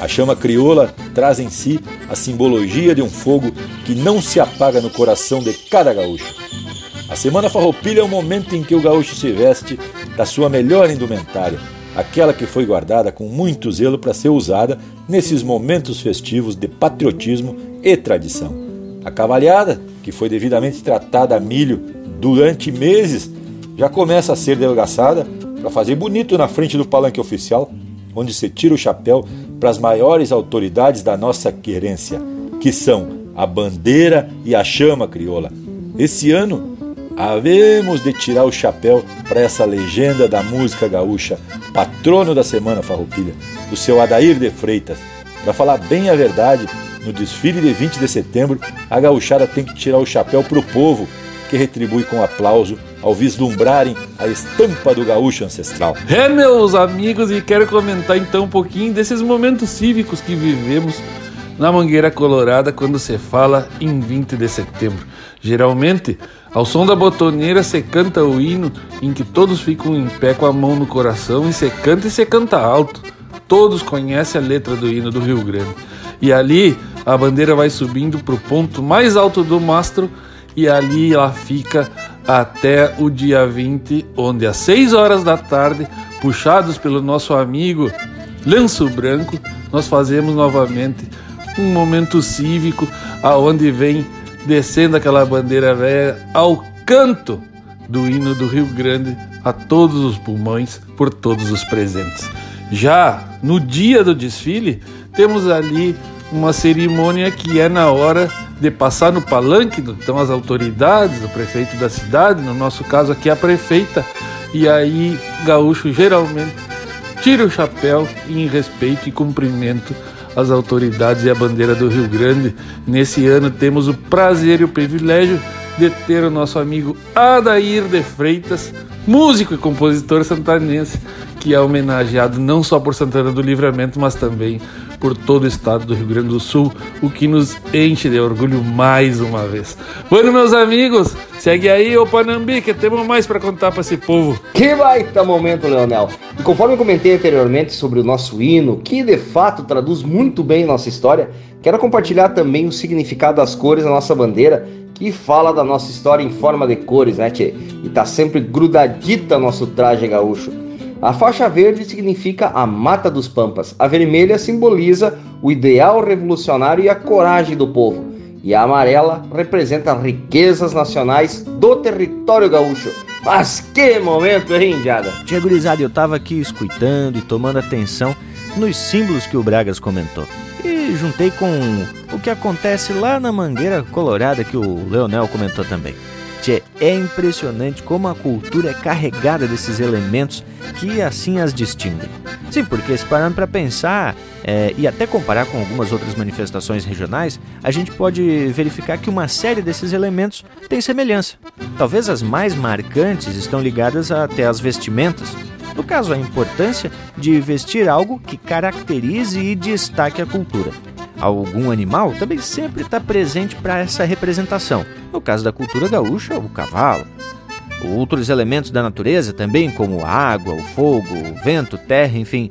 A chama crioula traz em si a simbologia de um fogo que não se apaga no coração de cada gaúcho. A Semana Farroupilha é o momento em que o gaúcho se veste da sua melhor indumentária, aquela que foi guardada com muito zelo para ser usada nesses momentos festivos de patriotismo e tradição. A cavalhada, que foi devidamente tratada a milho durante meses, já começa a ser delgaçada para fazer bonito na frente do palanque oficial, onde se tira o chapéu para as maiores autoridades da nossa querência, que são a bandeira e a chama crioula. Esse ano, havemos de tirar o chapéu para essa legenda da música gaúcha, patrono da Semana Farroupilha, o seu Adair de Freitas. Para falar bem a verdade, no desfile de 20 de setembro, a gauchada tem que tirar o chapéu para o povo, que retribui com aplauso ao vislumbrarem a estampa do gaúcho ancestral. É, meus amigos, e quero comentar então um pouquinho desses momentos cívicos que vivemos na Mangueira Colorada quando se fala em 20 de setembro. Geralmente, ao som da botoneira se canta o hino em que todos ficam em pé com a mão no coração e se canta e se canta alto. Todos conhecem a letra do hino do Rio Grande. E ali a bandeira vai subindo para o ponto mais alto do mastro e ali ela fica até o dia 20, onde às 6 horas da tarde, puxados pelo nosso amigo Lenço Branco, nós fazemos novamente um momento cívico aonde vem descendo aquela bandeira velha ao canto do hino do Rio Grande a todos os pulmões por todos os presentes. Já no dia do desfile, temos ali uma cerimônia que é na hora de passar no palanque, então as autoridades, o prefeito da cidade, no nosso caso aqui a prefeita, e aí gaúcho geralmente tira o chapéu em respeito e cumprimento às autoridades e à bandeira do Rio Grande. Nesse ano temos o prazer e o privilégio de ter o nosso amigo Adair de Freitas, músico e compositor santanense, que é homenageado não só por Santana do Livramento, mas também por todo o estado do Rio Grande do Sul, o que nos enche de orgulho mais uma vez. Bueno, meus amigos, segue aí o Panambi, que temos mais para contar para esse povo. Que baita momento, Leonel. E conforme eu comentei anteriormente sobre o nosso hino, que de fato traduz muito bem nossa história, quero compartilhar também o significado das cores da nossa bandeira, que fala da nossa história em forma de cores, né, tchê? E tá sempre grudadita nosso traje gaúcho. A faixa verde significa a mata dos pampas, a vermelha simboliza o ideal revolucionário e a coragem do povo, e a amarela representa as riquezas nacionais do território gaúcho. Mas que momento, hein, Indiada? Tia Gurizada, eu tava aqui escutando e tomando atenção nos símbolos que o Bragas comentou. E juntei com o que acontece lá na Mangueira Colorada que o Leonel comentou também. Tchê, é impressionante como a cultura é carregada desses elementos que assim as distinguem. Sim, porque se parando para pensar é, e até comparar com algumas outras manifestações regionais, a gente pode verificar que uma série desses elementos tem semelhança. Talvez as mais marcantes estão ligadas até às vestimentas. No caso, a importância de vestir algo que caracterize e destaque a cultura algum animal também sempre está presente para essa representação. No caso da cultura gaúcha, o cavalo. Outros elementos da natureza também, como a água, o fogo, o vento, terra, enfim.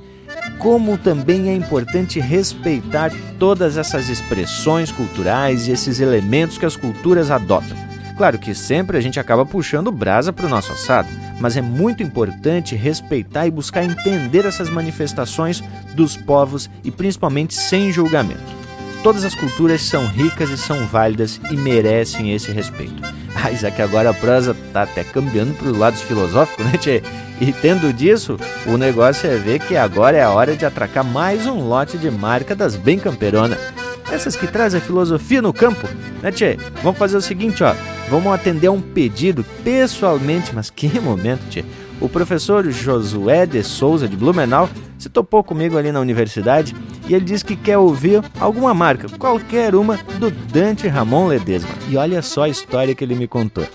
Como também é importante respeitar todas essas expressões culturais e esses elementos que as culturas adotam. Claro que sempre a gente acaba puxando brasa para o nosso assado, mas é muito importante respeitar e buscar entender essas manifestações dos povos e principalmente sem julgamento. Todas as culturas são ricas e são válidas e merecem esse respeito. Mas é que agora a prosa tá até cambiando para os lados filosóficos, né, tchê? E tendo disso, o negócio é ver que agora é a hora de atracar mais um lote de marca das bem camperona. Essas que trazem a filosofia no campo, né, tchê? Vamos fazer o seguinte, ó. Vamos atender a um pedido pessoalmente, mas que momento, tchê. O professor Josué de Souza de Blumenau se topou comigo ali na universidade e ele disse que quer ouvir alguma marca, qualquer uma, do Dante Ramon Ledesma. E olha só a história que ele me contou.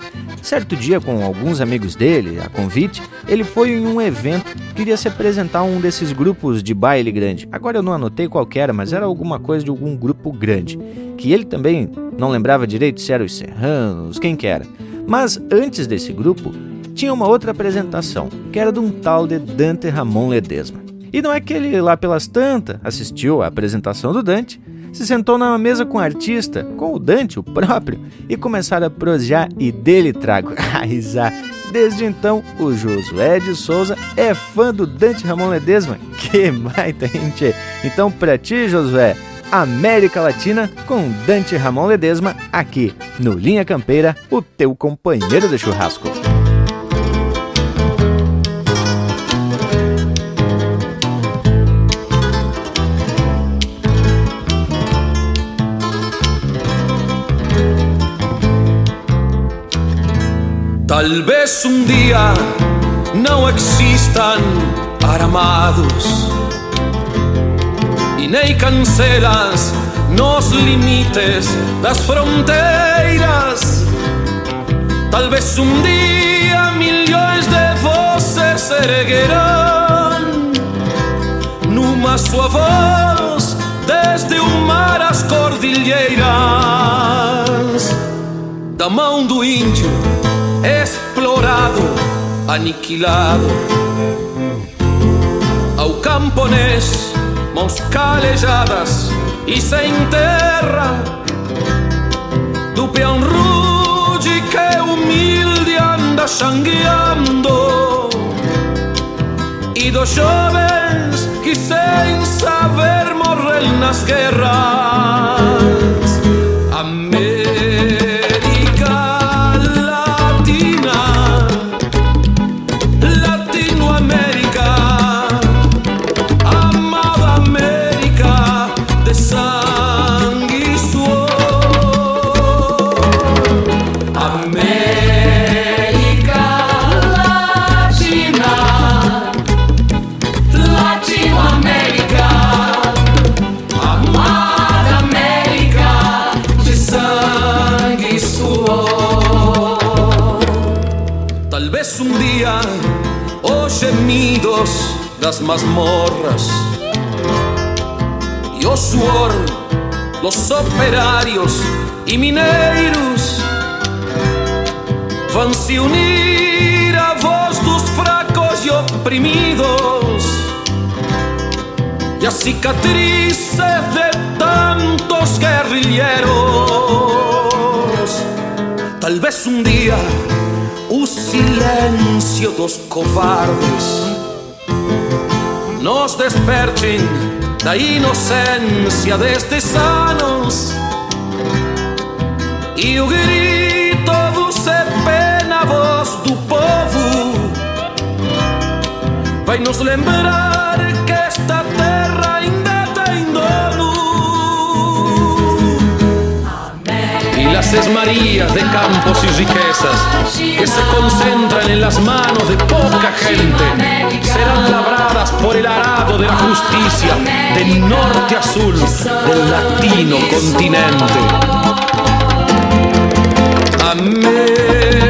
Certo dia, com alguns amigos dele, a convite, ele foi em um evento, queria se apresentar a um desses grupos de baile grande. Agora eu não anotei qual era, mas era alguma coisa de algum grupo grande, que ele também não lembrava direito se eram os Serranos, quem que era. Mas antes desse grupo, tinha uma outra apresentação, que era de um tal de Dante Ramon Ledesma. E não é que ele lá pelas tantas assistiu à apresentação do Dante, se sentou na mesa com o artista, com o Dante, o próprio, e começaram a prosear e dele trago a risar. Desde então, o Josué de Souza é fã do Dante Ramon Ledesma. Que baita, gente! Então, pra ti, Josué, América Latina com Dante Ramon Ledesma, aqui no Linha Campeira, o teu companheiro de churrasco. Tal vez un día no existan armados y ni cancelas nos limites las fronteras. Tal vez un día millones de voces se erguerán numa sua voz desde o mar às cordilheiras da mão do índio explorado, aniquilado. Ao camponês, mãos calejadas e sem terra, do peão rude que humilde anda sangueando, e dos jovens que sem saber morrem nas guerras. Mazmorras. E o suor dos operários e mineiros vão se unir à voz dos fracos e oprimidos. E a cicatriz de tantos guerrilheiros. Talvez um dia o silêncio dos covardes nos desperten da inocencia destes anos e o grito do pena voz do povo. Vai nos lembrar que esta terra esmarías de campos y riquezas que se concentran en las manos de poca gente serán labradas por el arado de la justicia del norte a sur del latino continente. América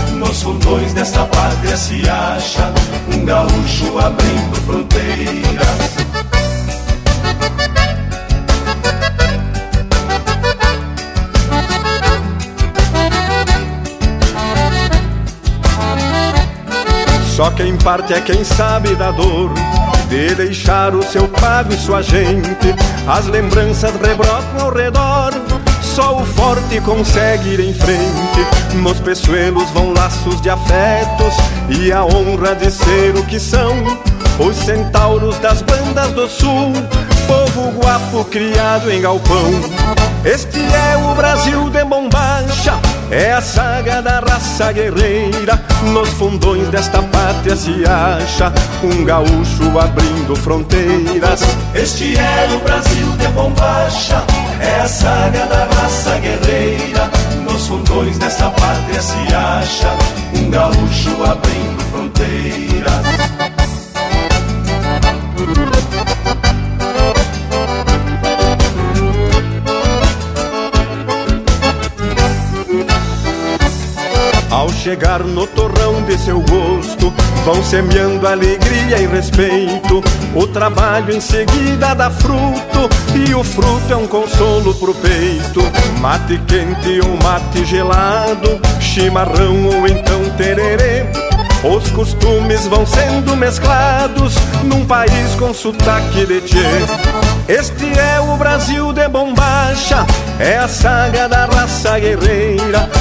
Nos fundões desta pátria se acha um gaúcho abrindo fronteiras. Só quem parte é quem sabe da dor de deixar o seu pago e sua gente. As lembranças rebrotam ao redor. Só o forte consegue ir em frente. Nos peçoelos vão laços de afetos e a honra de ser o que são. Os centauros das bandas do sul, povo guapo criado em galpão. Este é o Brasil de bombacha, é a saga da raça guerreira. Nos fundões desta pátria se acha um gaúcho abrindo fronteiras. Este é o Brasil de bombacha, é a saga da raça guerreira. Nos fundões desta pátria se acha um gaúcho abrindo fronteiras. Chegar no torrão de seu gosto, vão semeando alegria e respeito. O trabalho em seguida dá fruto, e o fruto é um consolo pro peito. Mate quente ou mate gelado, chimarrão ou então tererê. Os costumes vão sendo mesclados num país com sotaque de tchê. Este é o Brasil de bombacha, é a saga da raça guerreira.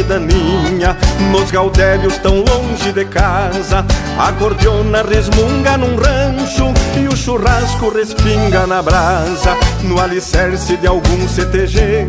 Saudade daninha Nos gaudérios tão longe de casa. A cordiona resmunga num rancho E o churrasco respinga na brasa. No alicerce de algum CTG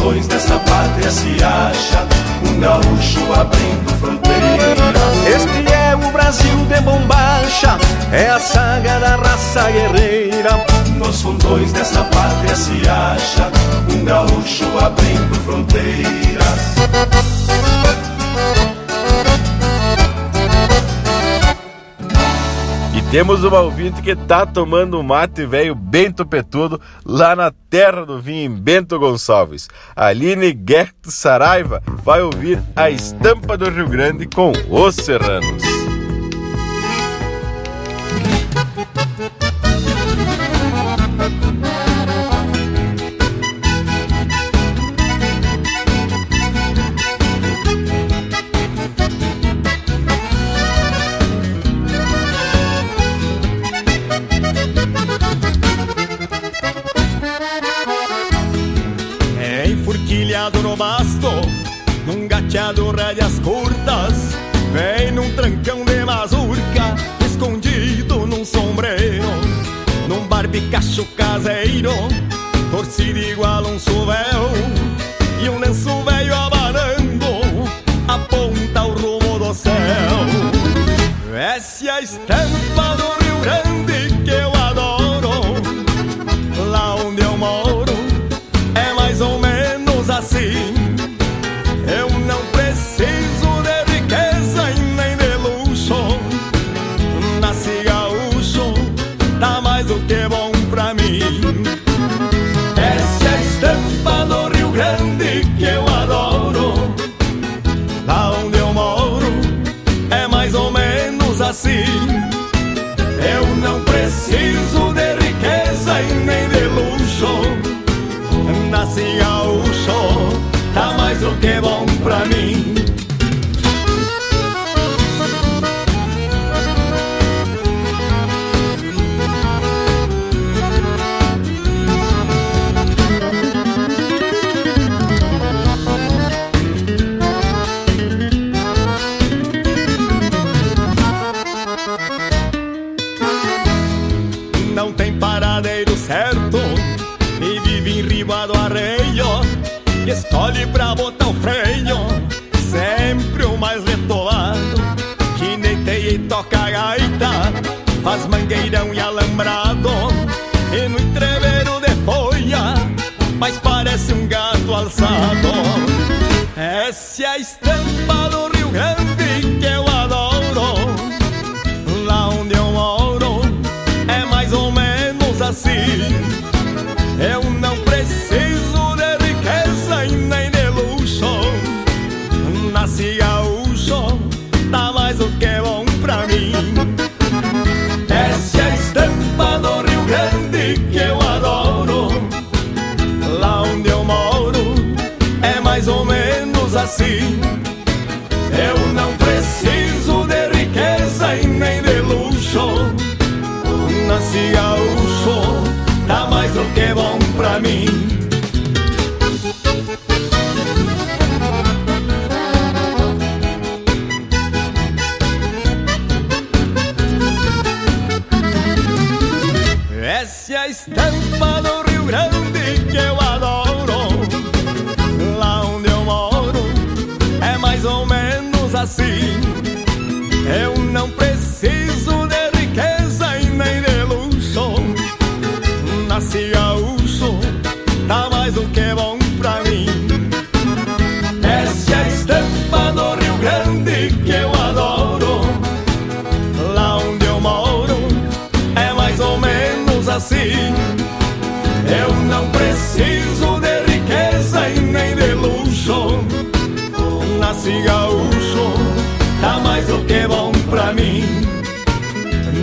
Nos fundões desta pátria se acha um gaúcho abrindo fronteiras. Este é o Brasil de bombacha, é a saga da raça guerreira. Nos fundões desta pátria se acha um gaúcho abrindo fronteiras. Temos uma ouvinte que tá tomando um mate velho bem topetudo lá na terra do vinho em Bento Gonçalves. Aline Gert Saraiva vai ouvir a estampa do Rio Grande com os serranos.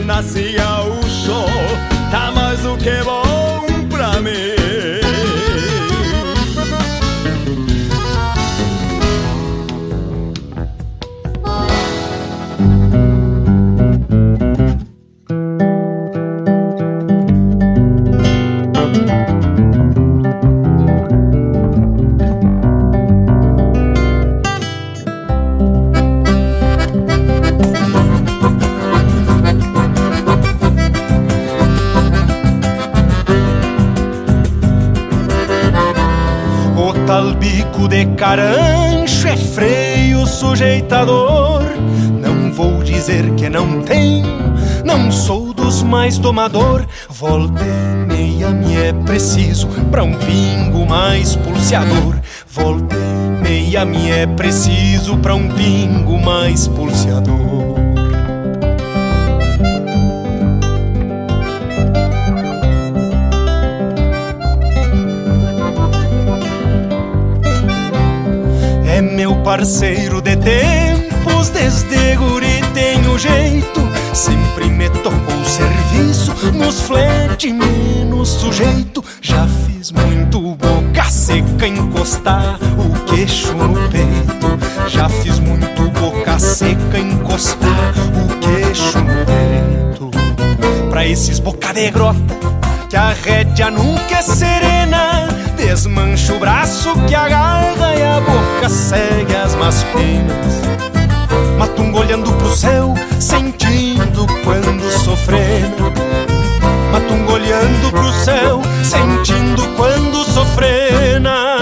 nascia o show, tá mais do que vos. domador. Meia me é preciso pra um pingo mais pulseador. Volte meia me é preciso pra um pingo mais pulseador. É meu parceiro que a rédea nunca é serena. Desmancha o braço que agarra e a boca segue as más penas. Matungo olhando pro céu, sentindo quando sofrendo. Matungo olhando pro céu, sentindo quando sofrendo.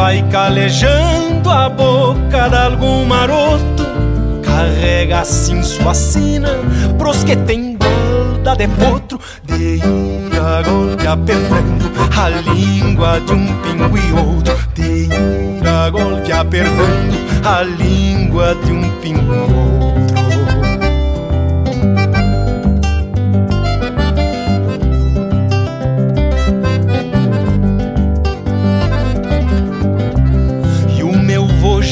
vai calejando a boca de algum maroto. Carrega assim sua sina pros que tem balda de potro. De ir a golpe apertando a língua de um pinguim outro. De ir a golpe apertando a língua de um pinguim outro.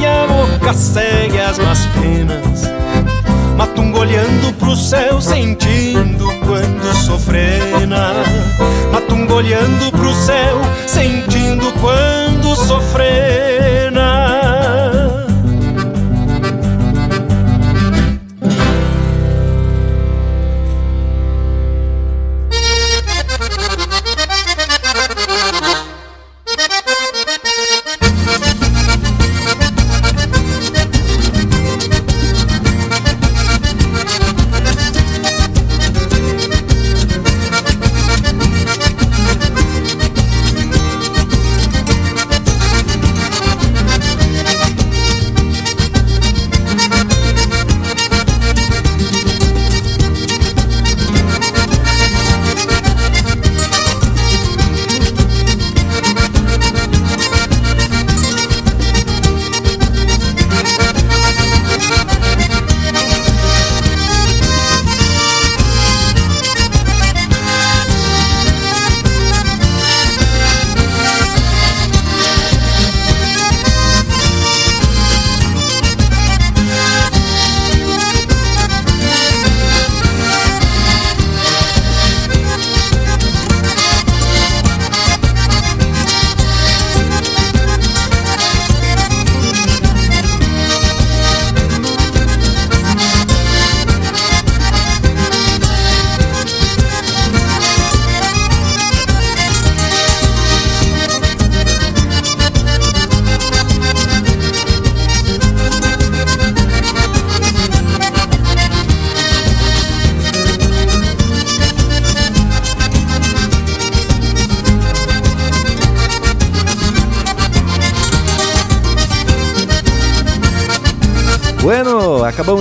e a boca segue as más penas. Matungo olhando pro céu, sentindo quando sofrena. Matungo olhando pro céu, sentindo quando sofrena.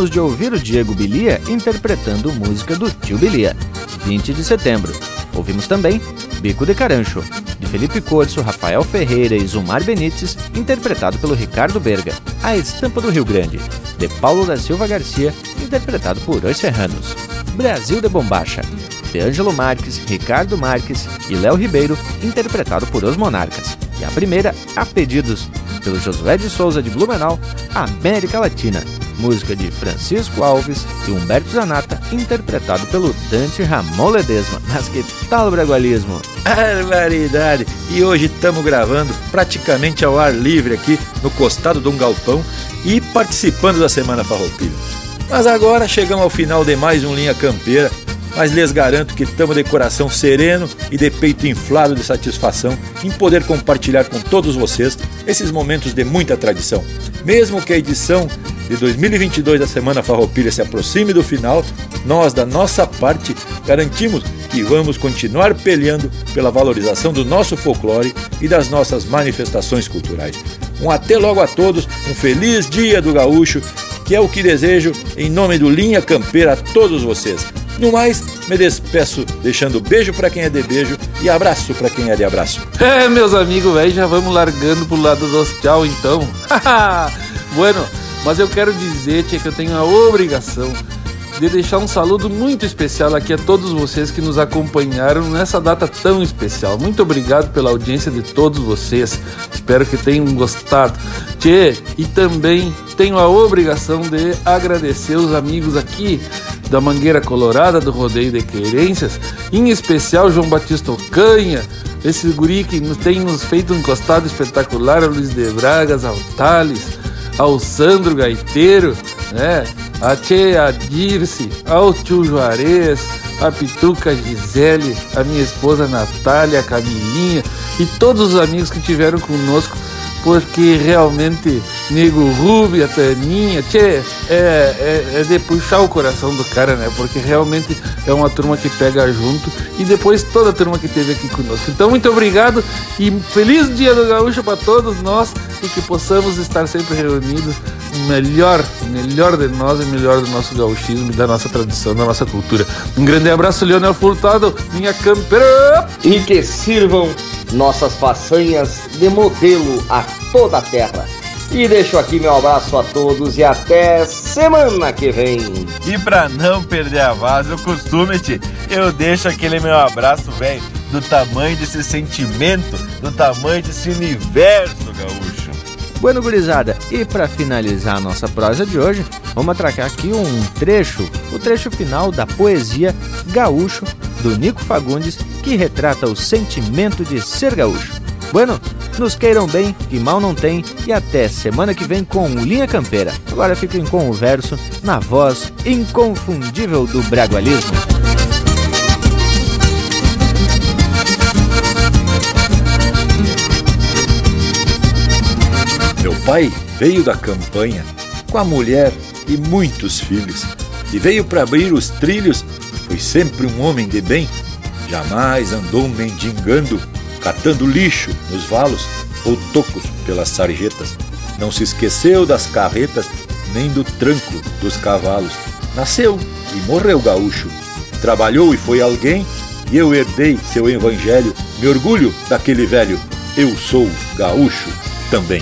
De ouvir o Diego Bilia interpretando música do Tio Bilia, 20 de setembro. Ouvimos também Bico de Carancho, de Felipe Corso, Rafael Ferreira e Zumar Benites, interpretado pelo Ricardo Berga. A Estampa do Rio Grande, de Paulo da Silva Garcia, interpretado por Os Serranos. Brasil de Bombacha, de Ângelo Marques, Ricardo Marques e Léo Ribeiro, interpretado por Os Monarcas. E a primeira, A Pedidos, pelo Josué de Souza de Blumenau, América Latina, música de Francisco Alves e Humberto Zanata, interpretado pelo Dante Ramon Ledesma. Mas que tal o bragualismo? Barbaridade! E hoje estamos gravando praticamente ao ar livre aqui no costado de um galpão e participando da Semana Farroupilha. Mas agora chegamos ao final de mais um Linha Campeira, mas lhes garanto que estamos de coração sereno e de peito inflado de satisfação em poder compartilhar com todos vocês esses momentos de muita tradição. Mesmo que a edição de 2022 da Semana Farroupilha se aproxime do final, nós, da nossa parte, garantimos que vamos continuar peleando pela valorização do nosso folclore e das nossas manifestações culturais. Um até logo a todos, um feliz dia do gaúcho, que é o que desejo em nome do Linha Campeira a todos vocês. No mais, me despeço deixando beijo para quem é de beijo e abraço para quem é de abraço. É, meus amigos, já vamos largando pro lado dos tchau então. bueno, mas eu quero dizer tia, que eu tenho a obrigação de deixar um saludo muito especial aqui a todos vocês que nos acompanharam nessa data tão especial. Muito obrigado pela audiência de todos vocês. Espero que tenham gostado. Tchê, e também tenho a obrigação de agradecer os amigos aqui da Mangueira Colorada, do Rodeio de Querências, em especial João Batista Ocanha, esse guri que tem nos feito um costado espetacular, ao Luiz de Bragas, ao Thales, ao Sandro Gaiteiro, né? a tia Dirce, ao tio Juarez, a Pituca Gisele, a minha esposa Natália, a Camilinha e todos os amigos que tiveram conosco, porque realmente Nego Rubi, a Taninha, tchê, é, é, é, de puxar o coração do cara, né? Porque realmente é uma turma que pega junto e depois toda a turma que teve aqui conosco. Então, muito obrigado e feliz dia do Gaúcho para todos nós e que possamos estar sempre reunidos melhor, melhor de nós e melhor do nosso gauchismo, da nossa tradição, da nossa cultura. Um grande abraço, Leonel Furtado, minha campeira! E que sirvam nossas façanhas de modelo a toda a terra. E deixo aqui meu abraço a todos e até semana que vem. E para não perder a vaza, o costume, -te, eu deixo aquele meu abraço, velho, do tamanho desse sentimento, do tamanho desse universo gaúcho. Bueno, gurizada, e para finalizar a nossa prosa de hoje, vamos atracar aqui um trecho, o trecho final da poesia Gaúcho, do Nico Fagundes, que retrata o sentimento de ser gaúcho. Bueno, nos queiram bem, que mal não tem, e até semana que vem com Linha Campeira. Agora fiquem com o verso na voz inconfundível do bragualismo. Pai veio da campanha com a mulher e muitos filhos, e veio para abrir os trilhos. Foi sempre um homem de bem, jamais andou mendigando catando lixo nos valos ou tocos pelas sarjetas. Não se esqueceu das carretas, nem do tranco dos cavalos. Nasceu e morreu gaúcho. Trabalhou e foi alguém, e eu herdei seu evangelho. Me orgulho daquele velho. Eu sou gaúcho também.